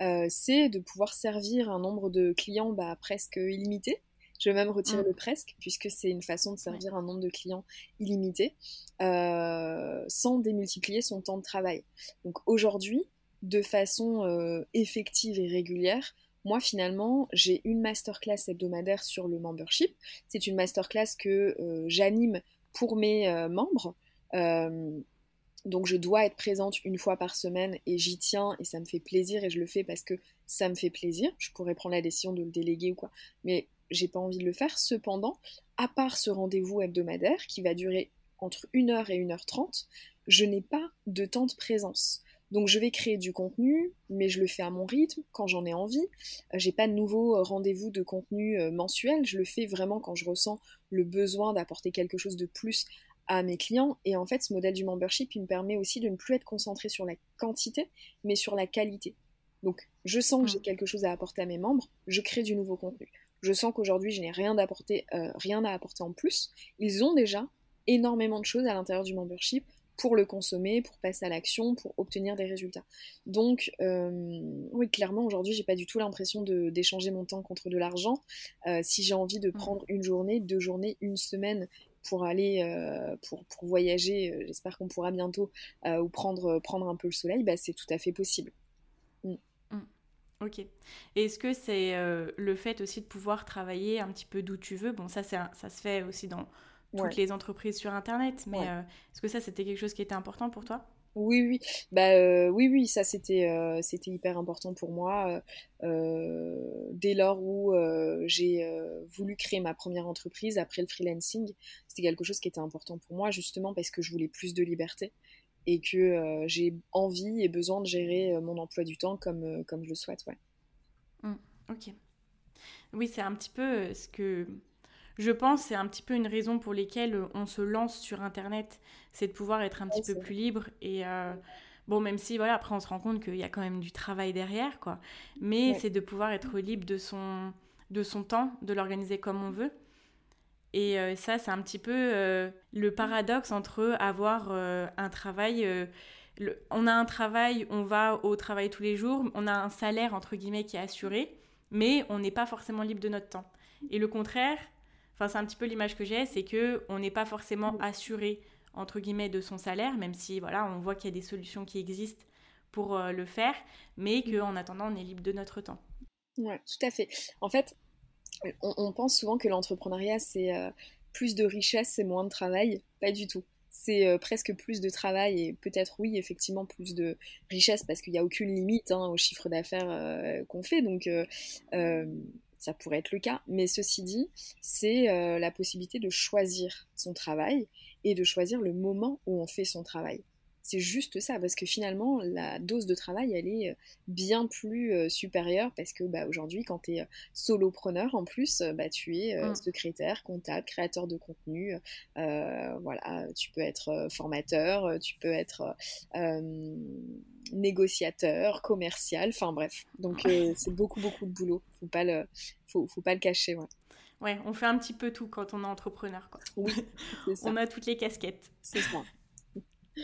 Euh, c'est de pouvoir servir un nombre de clients bah, presque illimité. Je vais même retirer mm. le presque, puisque c'est une façon de servir un nombre de clients illimité, euh, sans démultiplier son temps de travail. Donc aujourd'hui, de façon euh, effective et régulière, moi finalement, j'ai une masterclass hebdomadaire sur le membership. C'est une masterclass que j'anime pour mes membres. Donc je dois être présente une fois par semaine et j'y tiens et ça me fait plaisir et je le fais parce que ça me fait plaisir. Je pourrais prendre la décision de le déléguer ou quoi. Mais j'ai pas envie de le faire. Cependant, à part ce rendez-vous hebdomadaire qui va durer entre 1h et 1h30, je n'ai pas de temps de présence. Donc je vais créer du contenu, mais je le fais à mon rythme, quand j'en ai envie. Euh, j'ai pas de nouveau euh, rendez-vous de contenu euh, mensuel, je le fais vraiment quand je ressens le besoin d'apporter quelque chose de plus à mes clients. Et en fait, ce modèle du membership, il me permet aussi de ne plus être concentré sur la quantité, mais sur la qualité. Donc je sens que j'ai mmh. quelque chose à apporter à mes membres, je crée du nouveau contenu. Je sens qu'aujourd'hui, je n'ai rien, rien à apporter en plus. Ils ont déjà énormément de choses à l'intérieur du membership pour le consommer, pour passer à l'action, pour obtenir des résultats. Donc, euh, oui, clairement, aujourd'hui, j'ai pas du tout l'impression d'échanger mon temps contre de l'argent. Euh, si j'ai envie de prendre une journée, deux journées, une semaine pour aller, euh, pour, pour, voyager, j'espère qu'on pourra bientôt, ou prendre, prendre un peu le soleil, bah, c'est tout à fait possible. Mm. Mm. Ok. Est-ce que c'est le fait aussi de pouvoir travailler un petit peu d'où tu veux? Bon, ça, ça se fait aussi dans toutes les entreprises sur Internet. Mais euh, est-ce que ça, c'était quelque chose qui était important pour toi? Oui, oui, bah euh, oui, oui, ça c'était euh, c'était hyper important pour moi. dès lors où j'ai voulu créer ma première entreprise après le freelancing, c'était quelque chose qui était important pour moi justement parce que je voulais plus de liberté et que j'ai envie et besoin de gérer mon emploi du temps comme comme je le souhaite, ouais. Mmh, ok. Oui, c'est un petit peu ce que je pense c'est un petit peu une raison pour lesquelles euh, on se lance sur Internet, c'est de pouvoir être un petit peu plus libre et euh, bon même si voilà après on se rend compte qu'il y a quand même du travail derrière quoi, mais c'est de pouvoir être libre de son de son temps, de l'organiser comme on veut. Et euh, ça, c'est un petit peu le paradoxe entre avoir un travail. on a un travail, on va au travail tous les jours, on a un salaire entre guillemets qui est assuré, mais on n'est pas forcément libre de notre temps. Et le contraire, Enfin, c'est un petit peu l'image que j'ai, c'est que on n'est pas forcément assuré entre guillemets de son salaire, même si voilà, on voit qu'il y a des solutions qui existent pour euh, le faire, mais qu'en attendant, on est libre de notre temps. Ouais, tout à fait. En fait, on, pense souvent que l'entrepreneuriat c'est euh, plus de richesse et moins de travail. Pas du tout. C'est euh, presque plus de travail et peut-être oui, effectivement, plus de richesse parce qu'il n'y a aucune limite hein, au chiffre d'affaires qu'on fait. Donc ça pourrait être le cas, mais ceci dit, c'est euh, la possibilité de choisir son travail et de choisir le moment où on fait son travail. C'est juste ça, parce que finalement, la dose de travail, elle est euh, bien plus euh, supérieure, parce que bah, aujourd'hui, quand tu es solopreneur, en plus, bah, tu es mm. secrétaire, comptable, créateur de contenu, voilà, tu peux être formateur, tu peux être négociateur, commercial, enfin bref. Donc c'est beaucoup, beaucoup de boulot, faut pas le, faut, faut pas le cacher, ouais. Ouais, on fait un petit peu tout quand on est entrepreneur, quoi. Oui, on a toutes les casquettes. C'est ça.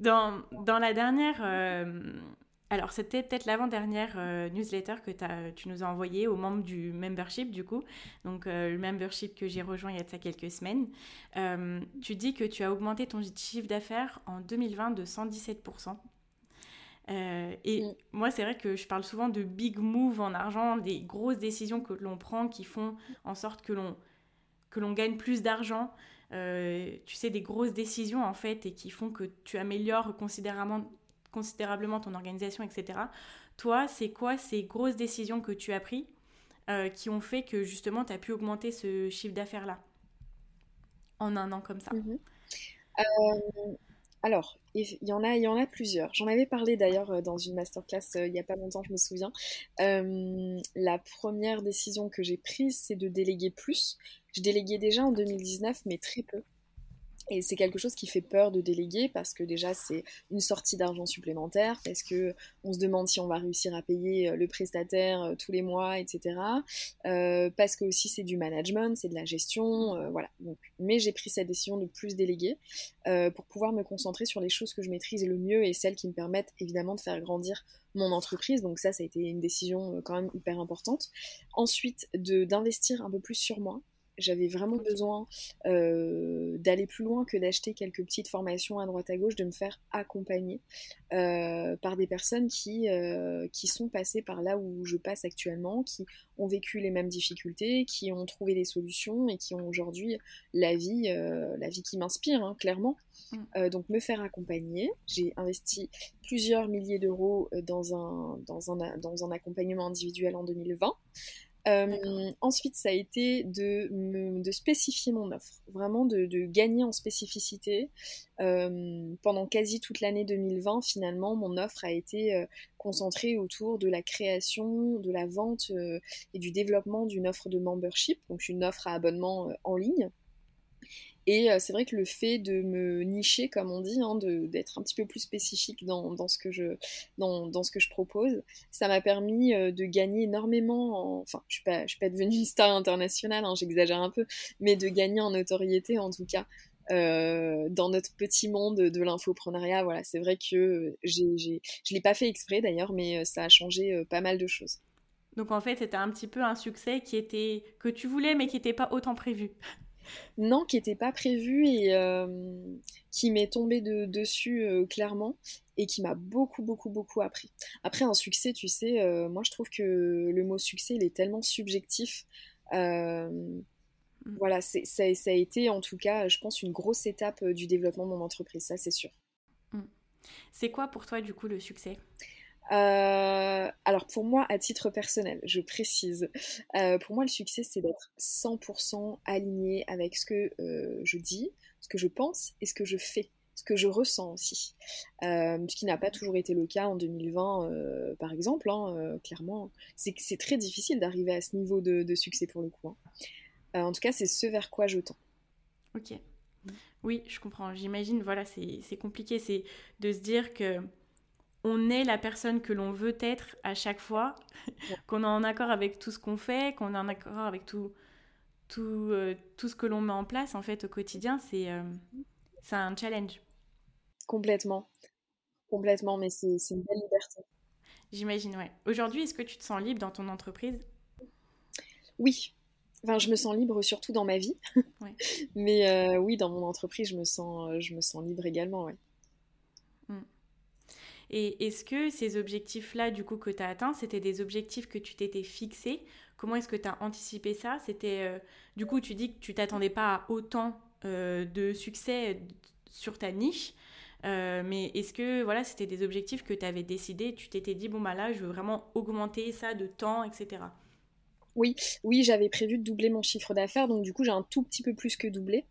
Dans, dans la dernière, euh, alors c'était peut-être l'avant-dernière euh, newsletter que as, tu nous as envoyée aux membres du membership du coup, donc euh, le membership que j'ai rejoint il y a de ça quelques semaines. tu dis que tu as augmenté ton chiffre d'affaires en 2020 de 117%. et mm. moi, c'est vrai que je parle souvent de big move en argent, des grosses décisions que l'on prend qui font en sorte que l'on l'on gagne plus d'argent. Euh, tu sais, des grosses décisions en fait et qui font que tu améliores considérablement, considérablement ton organisation, etc. Toi, c'est quoi ces grosses décisions que tu as prises euh, qui ont fait que justement tu as pu augmenter ce chiffre d'affaires-là en un an comme ça? Mhm. euh, Alors, il y, en a, il y en a plusieurs. J'en avais parlé d'ailleurs dans une masterclass il n'y a pas longtemps, je me souviens. la première décision que j'ai prise, c'est de déléguer plus. Je déléguais déjà en 2019, mais très peu. Et c'est quelque chose qui fait peur de déléguer parce que déjà c'est une sortie d'argent supplémentaire, parce que on se demande si on va réussir à payer euh, le prestataire euh, tous les mois, etc. Euh, parce que aussi c'est du management, c'est de la gestion, voilà. Donc, mais j'ai pris cette décision de plus déléguer pour pouvoir me concentrer sur les choses que je maîtrise le mieux et celles qui me permettent évidemment de faire grandir mon entreprise. Donc ça, ça a été une décision quand même hyper importante. Ensuite, d'investir un peu plus sur moi. J'avais vraiment besoin euh, d'aller plus loin que d'acheter quelques petites formations à droite à gauche, de me faire accompagner euh, par des personnes qui, euh, qui sont passées par là où je passe actuellement, qui ont vécu les mêmes difficultés, qui ont trouvé des solutions et qui ont aujourd'hui la vie, la vie qui m'inspire, hein, clairement. Mm. donc me faire accompagner. J'ai investi plusieurs milliers d'euros dans un, dans, un, dans un accompagnement individuel en 2020. Euh, ensuite, ça a été de, de spécifier mon offre, vraiment de, gagner en spécificité. Euh, pendant quasi toute l'année 2020, finalement, mon offre a été euh, concentrée autour de la création, de la vente et du développement d'une offre de membership, donc une offre à abonnement en ligne. Et euh, c'est vrai que le fait de me nicher, comme on dit, hein, d'être un petit peu plus spécifique dans, dans, ce, que je, dans, dans ce que je propose, ça m'a permis euh, de gagner énormément, enfin je ne suis, suis, pas devenue une star internationale, hein, j'exagère un peu, mais de gagner en notoriété en tout cas. Euh, dans notre petit monde de l'infoprenariat, voilà, c'est vrai que je l'ai pas fait exprès d'ailleurs, mais ça a changé pas mal de choses. Donc en fait, c'était un petit peu un succès qui était que tu voulais, mais qui n'était pas autant prévu. Non, qui n'était pas prévu et euh, qui m'est tombé de, dessus euh, clairement et qui m'a beaucoup, beaucoup, beaucoup appris. Après, un succès, tu sais, euh, moi je trouve que le mot succès, il est tellement subjectif. Mm. Voilà, ça, ça, a été en tout cas, je pense, une grosse étape du développement de mon entreprise, ça c'est sûr. Mm. C'est quoi pour toi du coup le succès? Euh, alors pour moi, à titre personnel, je précise, euh, pour moi le succès c'est d'être 100% aligné avec ce que euh, je dis, ce que je pense et ce que je fais, ce que je ressens aussi. ce qui n'a pas toujours été le cas en 2020 par exemple, hein, clairement. C'est très difficile d'arriver à ce niveau de, succès pour le coup. Hein. en tout cas, c'est ce vers quoi je tends. Ok. Oui, je comprends. J'imagine, voilà, c'est compliqué, c'est de se dire que on est la personne que l'on veut être à chaque fois, qu'on est en accord avec tout ce qu'on fait, qu'on est en accord avec tout, tout, euh, tout ce que l'on met en place en fait au quotidien, c'est euh, un challenge. Complètement, complètement, mais c'est une belle liberté. J'imagine, ouais. Aujourd'hui, est-ce que tu te sens libre dans ton entreprise? Oui. Enfin, je me sens libre surtout dans ma vie. mais euh, oui, dans mon entreprise, je me sens, je me sens libre également, ouais. Et est-ce que ces objectifs-là, du coup, que tu as atteints, c'était des objectifs que tu t'étais fixés? Comment est-ce que tu as anticipé ça? C'était, euh, Du coup, tu dis que tu t'attendais pas à autant euh, de succès sur ta niche. Euh, mais est-ce que voilà, c'était des objectifs que tu avais décidé Tu t'étais dit, bon, bah là, je veux vraiment augmenter ça de temps, etc. Oui, oui, j'avais prévu de doubler mon chiffre d'affaires, donc du coup, j'ai un tout petit peu plus que doublé.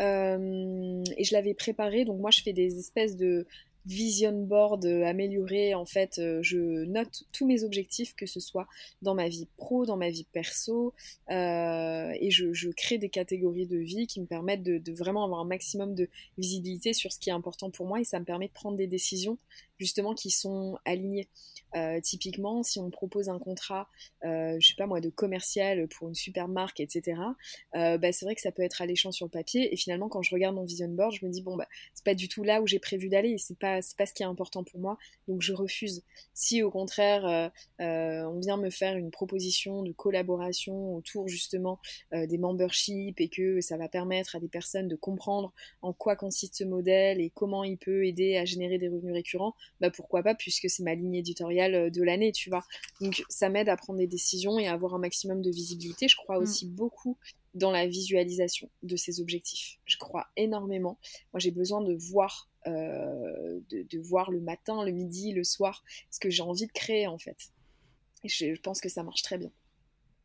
et je l'avais préparé, donc moi je fais des espèces de, vision board euh, amélioré. En fait, euh, je note tous mes objectifs, que ce soit dans ma vie pro, dans ma vie perso, euh, et je, crée des catégories de vie qui me permettent de, de, vraiment avoir un maximum de visibilité sur ce qui est important pour moi, et ça me permet de prendre des décisions justement qui sont alignés. Euh, typiquement, si on propose un contrat, euh, je sais pas moi, de commercial pour une super marque, etc., euh, bah, c'est vrai que ça peut être alléchant sur le papier. Et finalement, quand je regarde mon vision board, je me dis bon bah c'est pas du tout là où j'ai prévu d'aller. C'est pas pas ce qui est important pour moi, donc je refuse. Si au contraire euh, on vient me faire une proposition de collaboration autour justement des memberships et que ça va permettre à des personnes de comprendre en quoi consiste ce modèle et comment il peut aider à générer des revenus récurrents, bah pourquoi pas, puisque c'est ma ligne éditoriale euh, de l'année, tu vois. Donc ça m'aide à prendre des décisions et à avoir un maximum de visibilité. Je crois mm. aussi beaucoup dans la visualisation de ces objectifs. Je crois énormément. Moi, j'ai besoin de voir, euh, de, voir le matin, le midi, le soir, ce que j'ai envie de créer en fait. Et je, pense que ça marche très bien.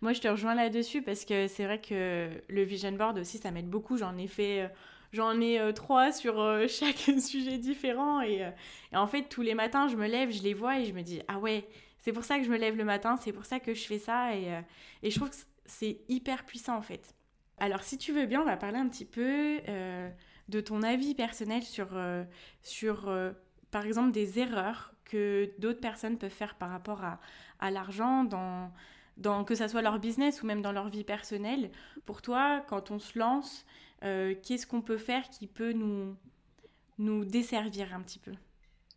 Moi, je te rejoins là-dessus parce que c'est vrai que le vision board aussi, ça m'aide beaucoup. J'en ai fait euh, J'en ai euh, trois sur euh, chaque sujet différent. Euh, et, en fait, tous les matins, je me lève, je les vois et je me dis, ah ouais, c'est pour ça que je me lève le matin, c'est pour ça que je fais ça. Et, et je trouve que c'est hyper puissant en fait. Alors, si tu veux bien, on va parler un petit peu de ton avis personnel sur, sur par exemple, des erreurs que d'autres personnes peuvent faire par rapport à, à l'argent dans, dans que ça soit leur business ou même dans leur vie personnelle. Pour toi, quand on se lance, euh, qu'est-ce qu'on peut faire qui peut nous, nous desservir un petit peu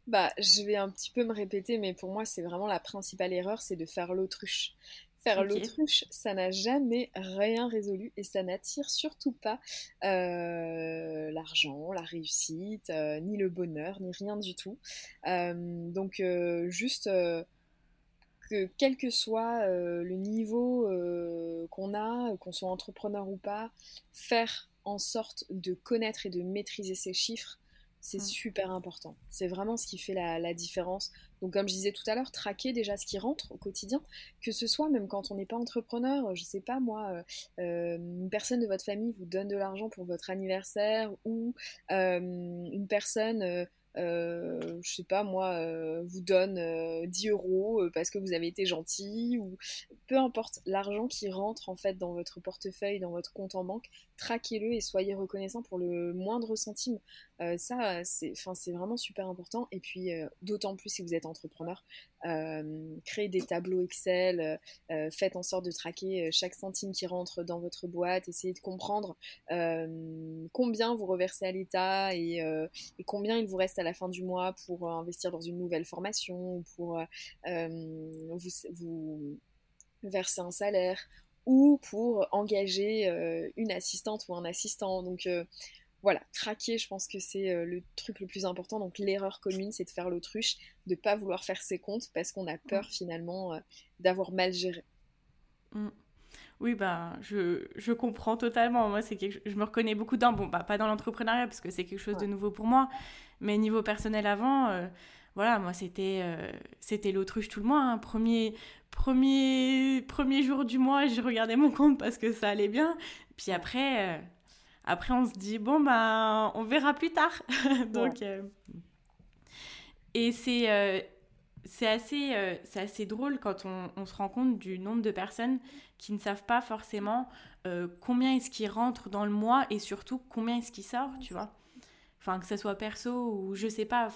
bah, je vais un petit peu me répéter, mais pour moi, c'est vraiment la principale erreur, c'est de faire l'autruche. Faire l'autruche, ça n'a jamais rien résolu et ça n'attire surtout pas euh, l'argent, la réussite, euh, ni le bonheur, ni rien du tout. donc, juste que quel que soit le niveau qu'on a, qu'on soit entrepreneur ou pas, faire en sorte de connaître et de maîtriser ces chiffres, c'est super important. C'est vraiment ce qui fait la, différence. Donc comme je disais tout à l'heure, traquer déjà ce qui rentre au quotidien, que ce soit même quand on n'est pas entrepreneur, je sais pas moi, euh, euh, une personne de votre famille vous donne de l'argent pour votre anniversaire ou euh, une personne euh, je sais pas moi, euh, vous donne 10 euh, euros parce que vous avez été gentil, ou peu importe l'argent qui rentre en fait dans votre portefeuille, dans votre compte en banque, traquez-le et soyez reconnaissant pour le moindre centime. Ça, c'est vraiment super important. Et puis, d'autant plus si vous êtes entrepreneur, créez des tableaux Excel, faites en sorte de traquer chaque centime qui rentre dans votre boîte, essayez de comprendre combien vous reversez à l'État et, combien il vous reste à la fin du mois pour euh, investir dans une nouvelle formation, pour euh, euh, vous, verser un salaire ou pour engager une assistante ou un assistant. Donc voilà, traquer, je pense que c'est le truc le plus important. Donc l'erreur commune, c'est de faire l'autruche, de ne pas vouloir faire ses comptes parce qu'on a peur mm. finalement d'avoir mal géré. Mm. Oui, bah, je, je, comprends totalement. Moi, c'est quelque... je me reconnais beaucoup dans, bon, bah, pas dans l'entrepreneuriat parce que c'est quelque chose de nouveau pour moi, mais niveau personnel avant, euh, voilà, moi, c'était euh, c'était l'autruche tout le mois. Hein. Premier, premier, premier jour du mois, j'ai regardé mon compte parce que ça allait bien. Puis après, euh, après on se dit, bon, bah, on verra plus tard. Donc, et c'est c'est assez, euh, c'est assez drôle quand on, se rend compte du nombre de personnes qui ne savent pas forcément euh, combien est-ce qui rentre dans le mois et surtout combien est-ce qui sort, tu vois. Enfin, que ce soit perso ou je sais pas,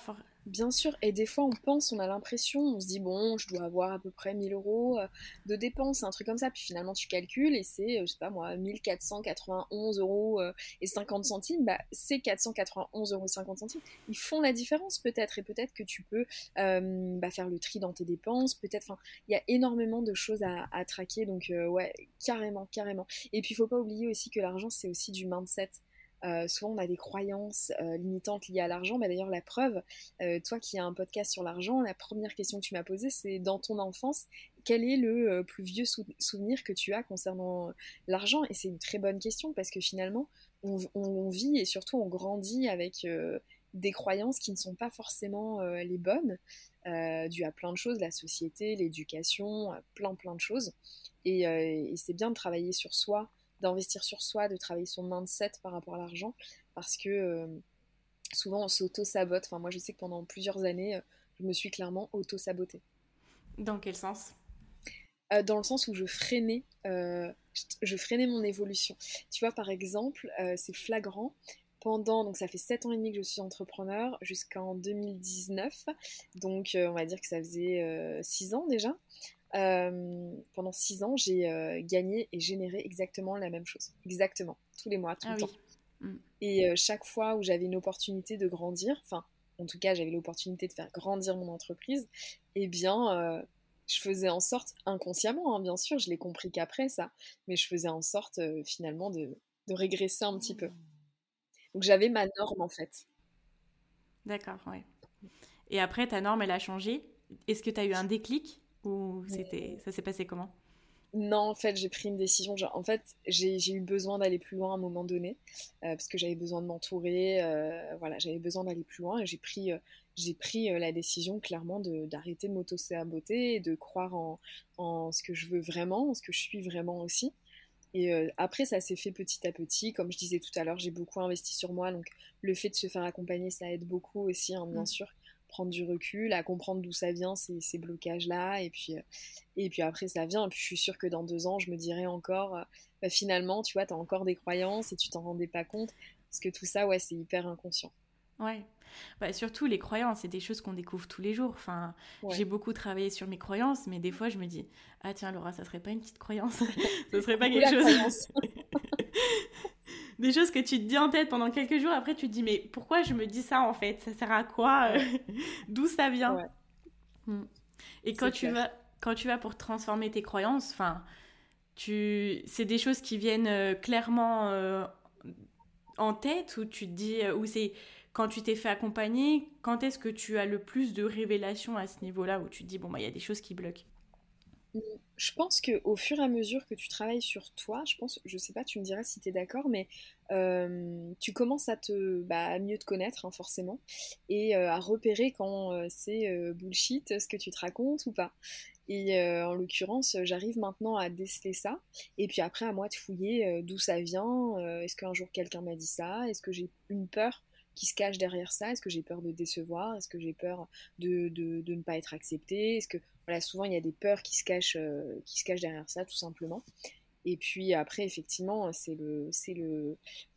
Bien sûr, et des fois on pense, on a l'impression, on se dit bon, je dois avoir à peu près 1000 euros euh, de dépenses, un truc comme ça, puis finalement tu calcules et c'est, euh, je sais pas moi, 1491 euros euh, et 50 centimes, bah c'est 491 euros et 50 centimes. Ils font la différence peut-être, et peut-être que tu peux bah, faire le tri dans tes dépenses, peut-être, enfin, il y a énormément de choses à, à traquer, donc ouais, carrément, carrément. Et puis il faut pas oublier aussi que l'argent c'est aussi du mindset. Euh, souvent, on a des croyances euh, limitantes liées à l'argent. Bah, D'ailleurs, la preuve, euh, toi qui as un podcast sur l'argent, la première question que tu m'as posée, c'est dans ton enfance, quel est le plus vieux souvenir que tu as concernant l'argent? Et c'est une très bonne question parce que finalement, on, vit et surtout on grandit avec des croyances qui ne sont pas forcément les bonnes, dues à plein de choses, la société, l'éducation, plein plein de choses. et c'est bien de travailler sur soi d'investir sur soi, de travailler son mindset par rapport à l'argent, parce que euh, souvent on s'auto-sabote. Enfin, moi je sais que pendant plusieurs années, euh, je me suis clairement auto-sabotée. Dans quel sens? Euh, Dans le sens où je freinais, je freinais mon évolution. Tu vois, par exemple, c'est flagrant. Pendant, donc ça fait 7 ans et demi que je suis entrepreneur, jusqu'en 2019. Donc on va dire que ça faisait 6 ans déjà. Euh, pendant six ans, j'ai euh, gagné et généré exactement la même chose. Exactement. Tous les mois, tout le ah temps. Mm. Et euh, chaque fois où j'avais une opportunité de grandir, enfin, en tout cas, j'avais l'opportunité de faire grandir mon entreprise, eh bien, je faisais en sorte, inconsciemment, hein, bien sûr, je l'ai compris qu'après ça, mais je faisais en sorte finalement de, de, régresser un petit peu. Donc j'avais ma norme en fait. D'accord, ouais. Et après, ta norme, elle a changé? Est-ce que tu as eu un déclic? Ou c'était, ça s'est passé comment? Non, en fait, j'ai pris une décision. Genre, en fait, j'ai eu besoin d'aller plus loin à un moment donné, euh, parce que j'avais besoin de m'entourer. Euh, voilà, j'avais besoin d'aller plus loin et j'ai pris, euh, j'ai pris la décision clairement d'arrêter de, m'auto-saboter et de croire en, en, ce que je veux vraiment, en ce que je suis vraiment aussi. Et après, ça s'est fait petit à petit. Comme je disais tout à l'heure, j'ai beaucoup investi sur moi, donc le fait de se faire accompagner, ça aide beaucoup aussi, hein, bien mmh. sûr prendre du recul, à comprendre d'où ça vient, ces, ces blocages-là. Et puis, euh, et puis après, ça vient. Et puis je suis sûre que dans deux ans, je me dirai encore, euh, bah, finalement, tu vois, tu as encore des croyances et tu t'en rendais pas compte. Parce que tout ça, ouais, c'est hyper inconscient. Ouais. Bah, surtout les croyances, c'est des choses qu'on découvre tous les jours. Enfin, j'ai beaucoup travaillé sur mes croyances, mais des fois je me dis ah tiens Laura, ça serait pas une petite croyance, ça serait pas quelque chose. des choses que tu te dis en tête pendant quelques jours, après tu te dis mais pourquoi je me dis ça en fait? Ça sert à quoi? D'où ça vient? Hmm. Et quand tu vas quand tu vas pour transformer tes croyances, enfin, tu c'est des choses qui viennent euh, clairement euh, en tête ou tu te dis euh, ou c'est quand tu t'es fait accompagner, quand est-ce que tu as le plus de révélations à ce niveau-là où tu te dis bon bah il y a des choses qui bloquent? Je pense que au fur et à mesure que tu travailles sur toi, je pense, je sais pas, tu me diras si tu es d'accord, mais euh, tu commences à te bah, mieux te connaître hein, forcément et euh, à repérer quand euh, c'est bullshit ce que tu te racontes ou pas. Et en l'occurrence, j'arrive maintenant à déceler ça. Et puis après, à moi de fouiller d'où ça vient. Est-ce qu'un jour quelqu'un m'a dit ça Est-ce que j'ai une peur qui se cache derrière ça Est-ce que j'ai peur de décevoir Est-ce que j'ai peur de, de, de, ne pas être acceptée Est-ce que souvent il y a des peurs qui se cachent, euh, qui se cachent derrière ça, tout simplement. Et puis après, effectivement, c'est le, c'est le,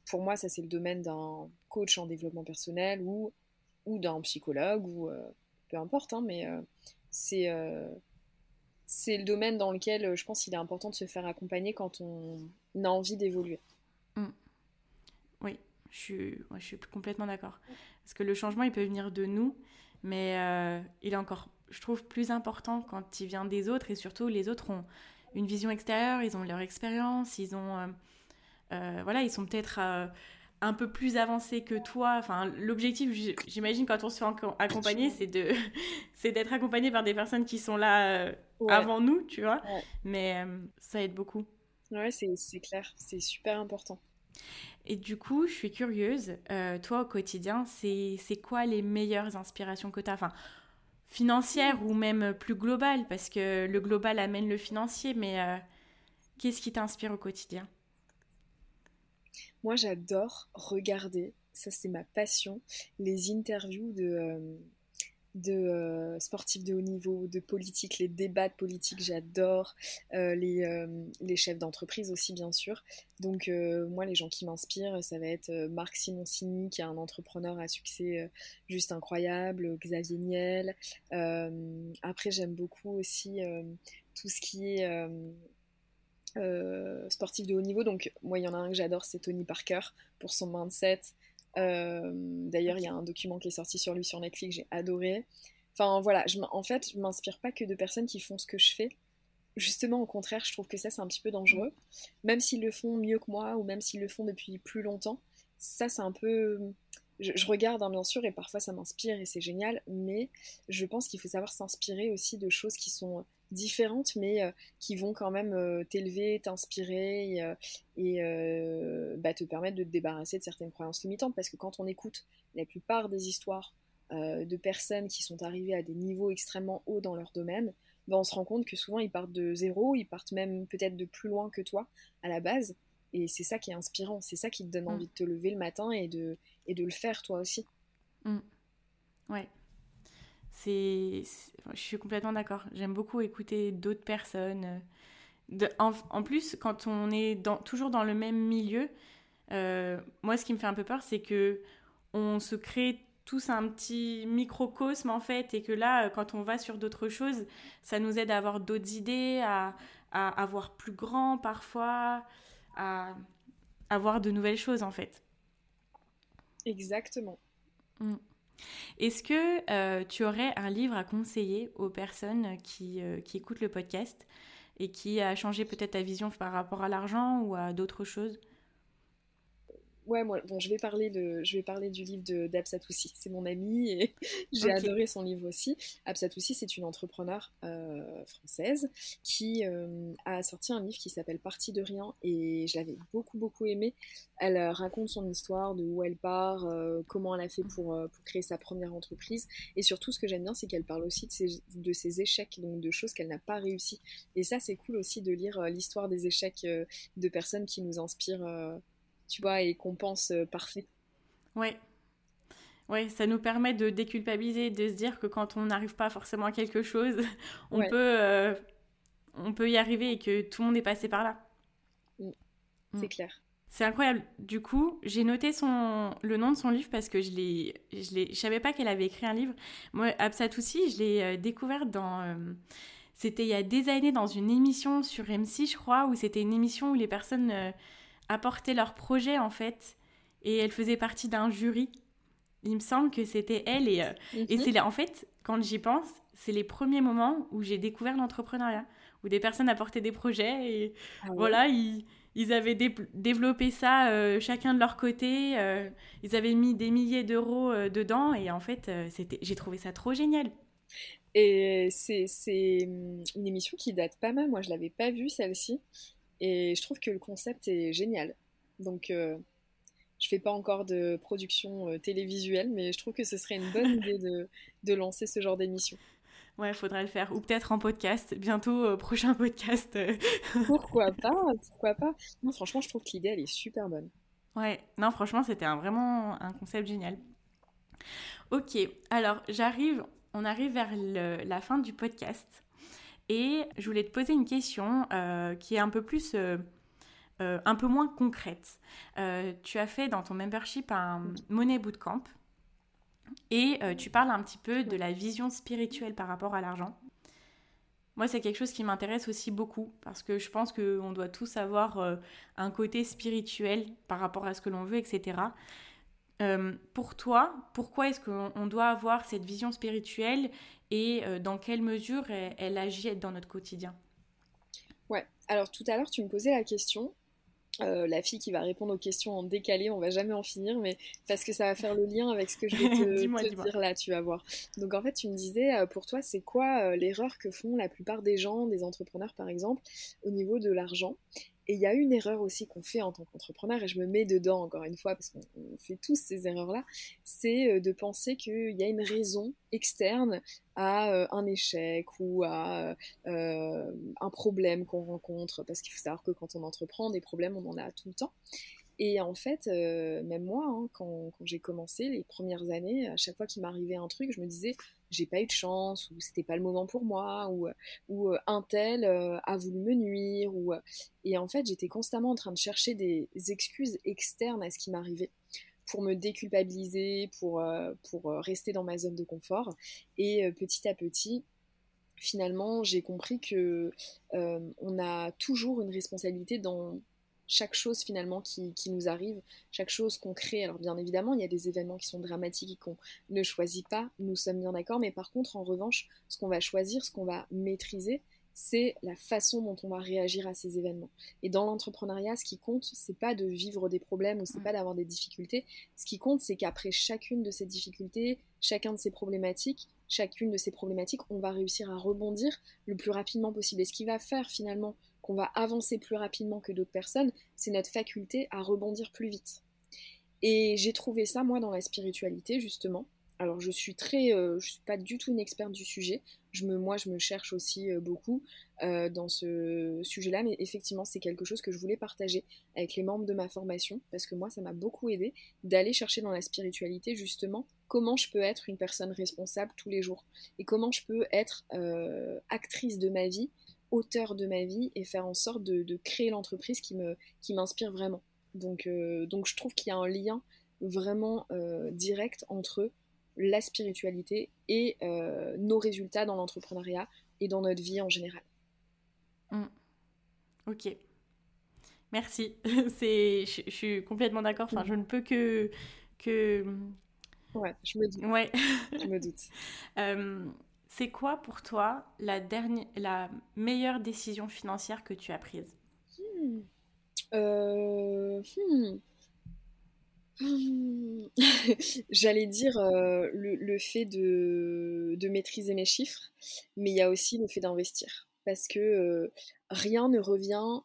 pour moi, ça c'est le domaine d'un coach en développement personnel ou, d'un psychologue ou euh, peu importe, hein, mais euh, c'est c'est le domaine dans lequel je pense qu'il est important de se faire accompagner quand on a envie d'évoluer. Mmh. Oui, je suis, je suis complètement d'accord. Parce que le changement, il peut venir de nous, mais il est encore je trouve, plus important quand il vient des autres et surtout les autres ont une vision extérieure, ils ont leur expérience, ils ont, euh, euh, voilà, ils sont peut-être euh, un peu plus avancés que toi. Enfin, l'objectif, j'imagine, quand on se fait accompagner, c'est de, c'est d'être accompagné par des personnes qui sont là avant nous, tu vois. Mais ça aide beaucoup. Ouais, c'est clair, c'est super important. Et du coup, je suis curieuse, toi au quotidien, c'est quoi les meilleures inspirations que tu as enfin, financière ou même plus globale, parce que le global amène le financier, mais euh, qu'est-ce qui t'inspire au quotidien? Moi, j'adore regarder, ça c'est ma passion, les interviews de, euh, de euh, sportifs de haut niveau, de politique, les débats de politique, j'adore, euh, les, euh, les, chefs d'entreprise aussi bien sûr. Donc moi les gens qui m'inspirent, ça va être Marc Simoncini qui est un entrepreneur à succès juste incroyable, Xavier Niel. après j'aime beaucoup aussi tout ce qui est sportif de haut niveau. Donc moi il y en a un que j'adore, c'est Tony Parker pour son mindset. Euh, d'ailleurs, il y a un document qui est sorti sur lui sur Netflix, j'ai adoré. Enfin voilà, je, en fait, je m'inspire pas que de personnes qui font ce que je fais. Justement, au contraire, je trouve que ça, c'est un petit peu dangereux. Même s'ils le font mieux que moi, ou même s'ils le font depuis plus longtemps, ça, c'est un peu... Je, regarde, hein, bien sûr, et parfois ça m'inspire et c'est génial, mais je pense qu'il faut savoir s'inspirer aussi de choses qui sont différentes, mais euh, qui vont quand même euh, t'élever, t'inspirer et, euh, bah, te permettre de te débarrasser de certaines croyances limitantes. Parce que quand on écoute la plupart des histoires de personnes qui sont arrivées à des niveaux extrêmement hauts dans leur domaine, bah, on se rend compte que souvent ils partent de zéro, ils partent même peut-être de plus loin que toi à la base. Et c'est ça qui est inspirant, c'est ça qui te donne mm. envie de te lever le matin et de, et de le faire toi aussi. Mmh. Ouais, c'est, je suis complètement d'accord. J'aime beaucoup écouter d'autres personnes. De, en, plus, quand on est dans, toujours dans le même milieu, euh, moi, ce qui me fait un peu peur, c'est que on se crée tous un petit microcosme en fait, et que là, quand on va sur d'autres choses, ça nous aide à avoir d'autres idées, à, à, avoir plus grand parfois, à, avoir de nouvelles choses en fait. Exactement. Mm. Est-ce que euh, tu aurais un livre à conseiller aux personnes euh, qui, écoutent le podcast et qui a changé peut-être ta vision par rapport à l'argent ou à d'autres choses? Ouais, moi, bon, je vais parler de, je vais parler du livre d'Absatoussi. C'est mon ami et j'ai adoré son livre aussi. Absatoussi, c'est une entrepreneure euh, française qui euh, a sorti un livre qui s'appelle Partie de rien et je l'avais beaucoup beaucoup aimé. Elle euh, raconte son histoire, de où elle part, comment elle a fait pour, pour créer sa première entreprise et surtout ce que j'aime bien, c'est qu'elle parle aussi de ses, de ses échecs, donc de choses qu'elle n'a pas réussi. Et ça, c'est cool aussi de lire l'histoire des échecs de personnes qui nous inspirent tu vois, et qu'on pense euh, parfait. Ouais. Ouais, ça nous permet de déculpabiliser, de se dire que quand on n'arrive pas forcément à quelque chose, on, peut, euh, on peut y arriver et que tout le monde est passé par là. Mm. C'est clair. C'est incroyable. Du coup, j'ai noté son, le nom de son livre parce que je ne je, savais pas qu'elle avait écrit un livre. Moi, Absatoussi, je l'ai euh, découverte dans. c'était il y a des années dans une émission sur M6, je crois, où c'était une émission où les personnes apporter leur projet en fait et elle faisait partie d'un jury. Il me semble que c'était elle et, euh, et mhm. c'est en fait quand j'y pense, c'est les premiers moments où j'ai découvert l'entrepreneuriat, où des personnes apportaient des projets et ah voilà, ils, ils avaient développé ça euh, chacun de leur côté, euh, ils avaient mis des milliers d'euros dedans et en fait, c'était j'ai trouvé ça trop génial. Et c'est hum, une émission qui date pas mal. Moi, je l'avais pas vue celle-ci. Et je trouve que le concept est génial. Donc, euh, je fais pas encore de production euh, télévisuelle, mais je trouve que ce serait une bonne idée de, de lancer ce genre d'émission. Ouais, il faudrait le faire. Ou peut-être en podcast. Bientôt, euh, prochain podcast. pourquoi pas Pourquoi pas Non, franchement, je trouve que l'idée, elle est super bonne. Ouais, non, franchement, c'était un, vraiment un concept génial. Ok, alors j'arrive, on arrive vers la fin du podcast. Et je voulais te poser une question euh, qui est un peu plus... Euh, un peu moins concrète. tu as fait dans ton membership un Money Bootcamp et euh, tu parles un petit peu de la vision spirituelle par rapport à l'argent. Moi, c'est quelque chose qui m'intéresse aussi beaucoup parce que je pense qu'on doit tous avoir euh, un côté spirituel par rapport à ce que l'on veut, etc. Euh, pour toi, pourquoi est-ce qu'on doit avoir cette vision spirituelle et dans quelle mesure elle, elle agit dans notre quotidien. Ouais, alors tout à l'heure, tu me posais la question. Euh, la fille qui va répondre aux questions en décalé, on va jamais en finir, mais parce que ça va faire le lien avec ce que je vais te, dire là, tu vas voir. Donc en fait, tu me disais, euh, pour toi, c'est quoi euh, l'erreur que font la plupart des gens, des entrepreneurs par exemple, au niveau de l'argent? Et il y a une erreur aussi qu'on fait en tant qu'entrepreneur, et je me mets dedans encore une fois, parce qu'on fait tous ces erreurs-là, c'est euh, de penser qu'il y a une raison externe à euh, un échec ou à euh, un problème qu'on rencontre, parce qu'il faut savoir que quand on entreprend, des problèmes, on en a tout le temps. Et en fait, même moi, hein, quand, j'ai commencé les premières années, à chaque fois qu'il m'arrivait un truc, je me disais, j'ai pas eu de chance ou c'était pas le moment pour moi ou, euh, un tel euh, a voulu me nuire euh, et en fait j'étais constamment en train de chercher des excuses externes à ce qui m'arrivait pour me déculpabiliser pour pour rester dans ma zone de confort. Et petit à petit finalement j'ai compris que on a toujours une responsabilité dans chaque chose finalement qui, nous arrive, chaque chose qu'on crée. Alors bien évidemment, il y a des événements qui sont dramatiques et qu'on ne choisit pas, nous sommes bien d'accord, mais par contre, en revanche, ce qu'on va choisir, ce qu'on va maîtriser, c'est la façon dont on va réagir à ces événements. Et dans l'entrepreneuriat, ce qui compte, c'est pas de vivre des problèmes ou c'est pas d'avoir des difficultés. Ce qui compte, c'est qu'après chacune de ces difficultés, chacun de ces problématiques, chacune de ces problématiques, on va réussir à rebondir le plus rapidement possible. Et ce qui va faire finalement qu'on va avancer plus rapidement que d'autres personnes, c'est notre faculté à rebondir plus vite. Et j'ai trouvé ça, moi, dans la spiritualité, justement. Alors, je suis très. Euh, je suis pas du tout une experte du sujet. Je me, moi, je me cherche aussi euh, beaucoup euh, dans ce sujet-là, mais effectivement, c'est quelque chose que je voulais partager avec les membres de ma formation, parce que moi, ça m'a beaucoup aidé d'aller chercher dans la spiritualité, justement, comment je peux être une personne responsable tous les jours, et comment je peux être actrice de ma vie auteur de ma vie et faire en sorte de, créer l'entreprise qui me qui m'inspire vraiment. Donc, euh, donc je trouve qu'il y a un lien vraiment euh, direct entre la spiritualité et euh, nos résultats dans l'entrepreneuriat et dans notre vie en général. Mmh. Ok. Merci. C'est, je, suis complètement d'accord. Enfin, mmh. je ne peux que que. Ouais, je me doute. Ouais. je me doute. C'est quoi pour toi la, meilleure décision financière que tu as prise? Hmm. Euh, hmm. J'allais dire euh, le, fait de, maîtriser mes chiffres, mais il y a aussi le fait d'investir. Parce que euh, rien ne revient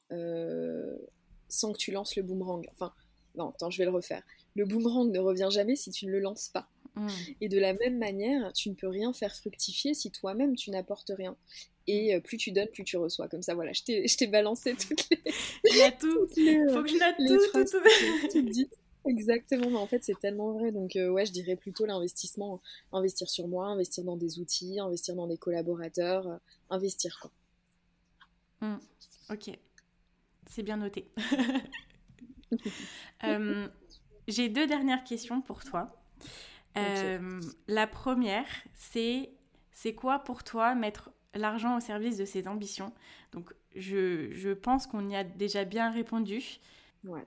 sans que tu lances le boomerang. Enfin, non, attends, je vais le refaire. Le boomerang ne revient jamais si tu ne le lances pas. Mm. Et de la même manière, tu ne peux rien faire fructifier si toi-même tu n'apportes rien. Et euh, plus tu donnes, plus tu reçois. Comme ça, voilà, je t'ai balancé toutes les. Il y a tout. Faut que je note tout, tout, tout. Exactement, mais en fait c'est tellement vrai. Donc euh, ouais, je dirais plutôt l'investissement, investir sur moi, investir dans des outils, investir dans des collaborateurs, euh, investir quoi. Mm. Ok, c'est bien noté. J'ai deux dernières questions pour toi. Euh, la première, c'est c'est quoi pour toi mettre l'argent au service de ses ambitions? Donc, je, je pense qu'on y a déjà bien répondu. Ouais.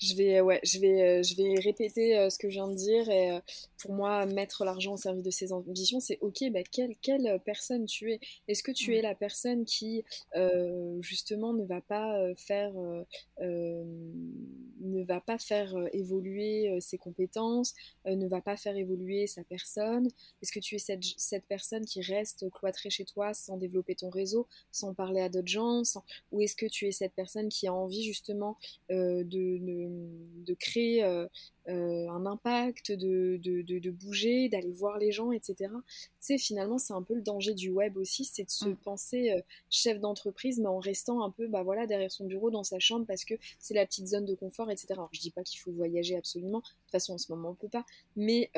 Je vais, ouais, je vais, euh, je vais répéter euh, ce que je viens de dire. Et pour moi, mettre l'argent au service de ses ambitions, c'est ok, bah, quelle, quelle personne tu es? Est-ce que tu es la personne qui, justement, ne va pas faire, ne ne va pas faire évoluer ses compétences, ne va pas faire évoluer sa personne? Est-ce que tu es cette, cette, personne qui reste cloîtrée chez toi sans développer ton réseau, sans parler à d'autres gens Ou est-ce que tu es cette personne qui a envie justement de, de, créer un impact, de, de bouger, d'aller voir les gens, etc. Tu sais, finalement, c'est un peu le danger du web aussi, c'est de se mmh. penser chef d'entreprise, mais en restant un peu bah, voilà, derrière son bureau, dans sa chambre, parce que c'est la petite zone de confort, etc. Alors, je dis pas qu'il faut voyager absolument, de toute façon, en ce moment, on peut pas, mais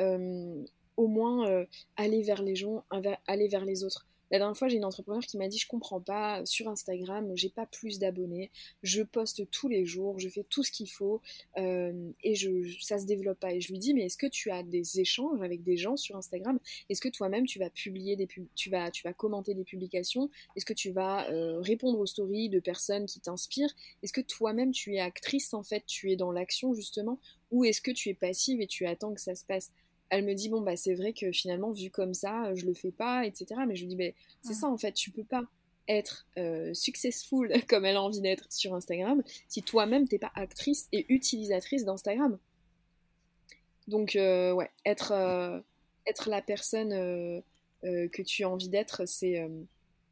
au moins aller vers les gens, aller vers les autres. La dernière fois, j'ai une entrepreneur qui m'a dit Je comprends pas, sur Instagram, j'ai pas plus d'abonnés, je poste tous les jours, je fais tout ce qu'il faut euh, et je, ça se développe pas. Et je lui dis Mais est-ce que tu as des échanges avec des gens sur Instagram? Est-ce que toi-même tu vas publier des tu vas, tu vas commenter des publications? Est-ce que tu vas euh, répondre aux stories de personnes qui t'inspirent? Est-ce que toi-même tu es actrice en fait, tu es dans l'action justement? Ou est-ce que tu es passive et tu attends que ça se passe? Elle me dit bon bah c'est vrai que finalement vu comme ça je le fais pas etc mais je lui dis mais c'est ça en fait tu peux pas être euh, successful comme elle a envie d'être sur Instagram si toi-même t'es pas actrice et utilisatrice d'Instagram. Donc euh, ouais être euh, être la personne que tu as envie d'être c'est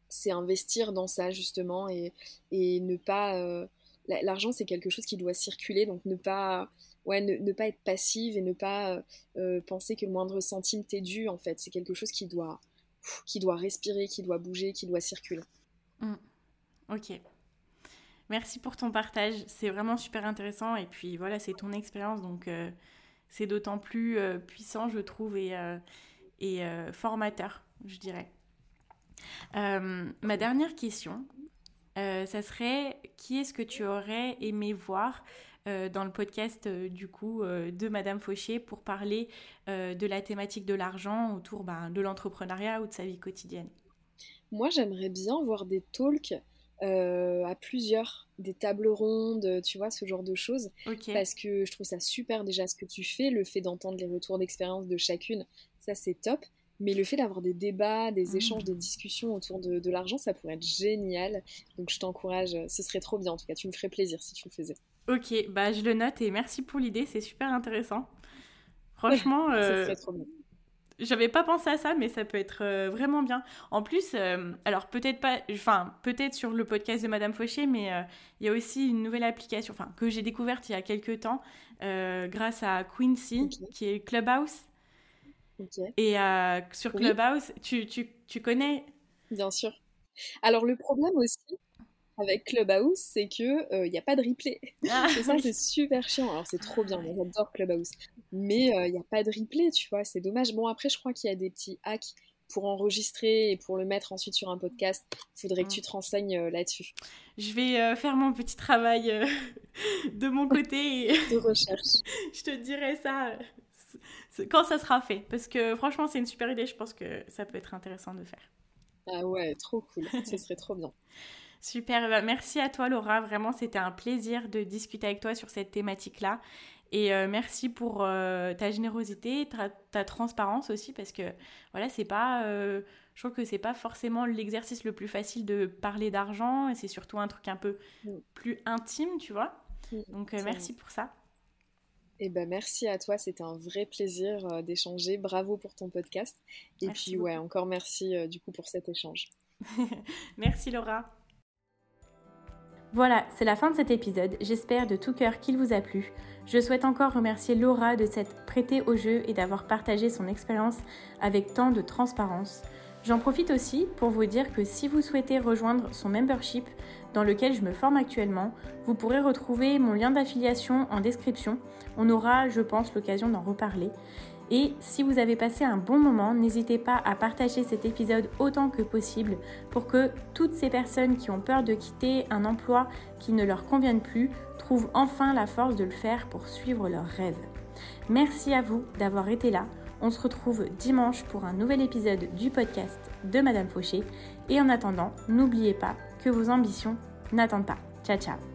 c'est investir dans ça justement et, et ne pas l'argent c'est quelque chose qui doit circuler. Donc ne pas ouais, ne, pas être passive et ne pas euh, euh, penser que le moindre centime t'est dû, en fait. C'est quelque chose qui doit, qui doit respirer, qui doit bouger, qui doit circuler. Mmh. Ok. Merci pour ton partage. C'est vraiment super intéressant. Et puis voilà, c'est ton expérience. Donc euh, c'est d'autant plus puissant, je trouve, et formateur, je dirais. ma dernière question, ça serait qui est-ce que tu aurais aimé voir euh, dans le podcast euh, du coup euh, de Madame Fauché pour parler de la thématique de l'argent autour ben, de l'entrepreneuriat ou de sa vie quotidienne Moi j'aimerais bien voir des talks à plusieurs, des tables rondes, tu vois, ce genre de choses. Parce que je trouve ça super déjà ce que tu fais, le fait d'entendre les retours d'expérience de chacune, ça c'est top. Mais le fait d'avoir des débats, des mmh. échanges, des discussions autour de, de l'argent, ça pourrait être génial. Donc je t'encourage, ce serait trop bien en tout cas, tu me ferais plaisir si tu le faisais. Ok, bah je le note et merci pour l'idée, c'est super intéressant. Franchement, euh, j'avais pas pensé à ça, mais ça peut être euh, vraiment bien. En plus, euh, alors peut-être pas, enfin peut-être sur le podcast de Madame Fauché, mais il y a aussi une nouvelle application, enfin que j'ai découverte il y a quelques temps grâce à Quincy, qui est Clubhouse. Et sur Clubhouse, tu, tu, tu connais? Bien sûr. Alors le problème aussi, avec Clubhouse, c'est que il euh, n'y a pas de replay. Ah, ça, c'est super chiant. Alors, c'est trop bien, j'adore Clubhouse. Mais il euh, n'y a pas de replay, tu vois, c'est dommage. Bon, après, je crois qu'il y a des petits hacks pour enregistrer et pour le mettre ensuite sur un podcast. Il faudrait que tu te renseignes euh, là-dessus. Je vais faire mon petit travail de mon côté. de recherche. je te dirai ça quand ça sera fait. Parce que franchement, c'est une super idée. Je pense que ça peut être intéressant de faire. Ah ouais, trop cool. Ce serait trop bien. Super, bah, merci à toi Laura, vraiment c'était un plaisir de discuter avec toi sur cette thématique-là. Et euh, merci pour euh, ta générosité, ta, transparence aussi, parce que voilà, c'est pas, euh, je trouve que c'est pas forcément l'exercice le plus facile de parler d'argent, et c'est surtout un truc un peu mm. plus intime, tu vois. Mm, Donc merci pour ça. Et eh ben merci à toi, c'était un vrai plaisir d'échanger. Bravo pour ton podcast. Et puis ouais, encore merci du coup pour cet échange. merci Laura. Voilà, c'est la fin de cet épisode. J'espère de tout cœur qu'il vous a plu. Je souhaite encore remercier Laura de s'être prêtée au jeu et d'avoir partagé son expérience avec tant de transparence. J'en profite aussi pour vous dire que si vous souhaitez rejoindre son membership dans lequel je me forme actuellement, vous pourrez retrouver mon lien d'affiliation en description. On aura, je pense, l'occasion d'en reparler. Et si vous avez passé un bon moment, n'hésitez pas à partager cet épisode autant que possible pour que toutes ces personnes qui ont peur de quitter un emploi qui ne leur convienne plus trouvent enfin la force de le faire pour suivre leurs rêves. Merci à vous d'avoir été là. On se retrouve dimanche pour un nouvel épisode du podcast de Madame Fauché. Et en attendant, n'oubliez pas que vos ambitions n'attendent pas. Ciao ciao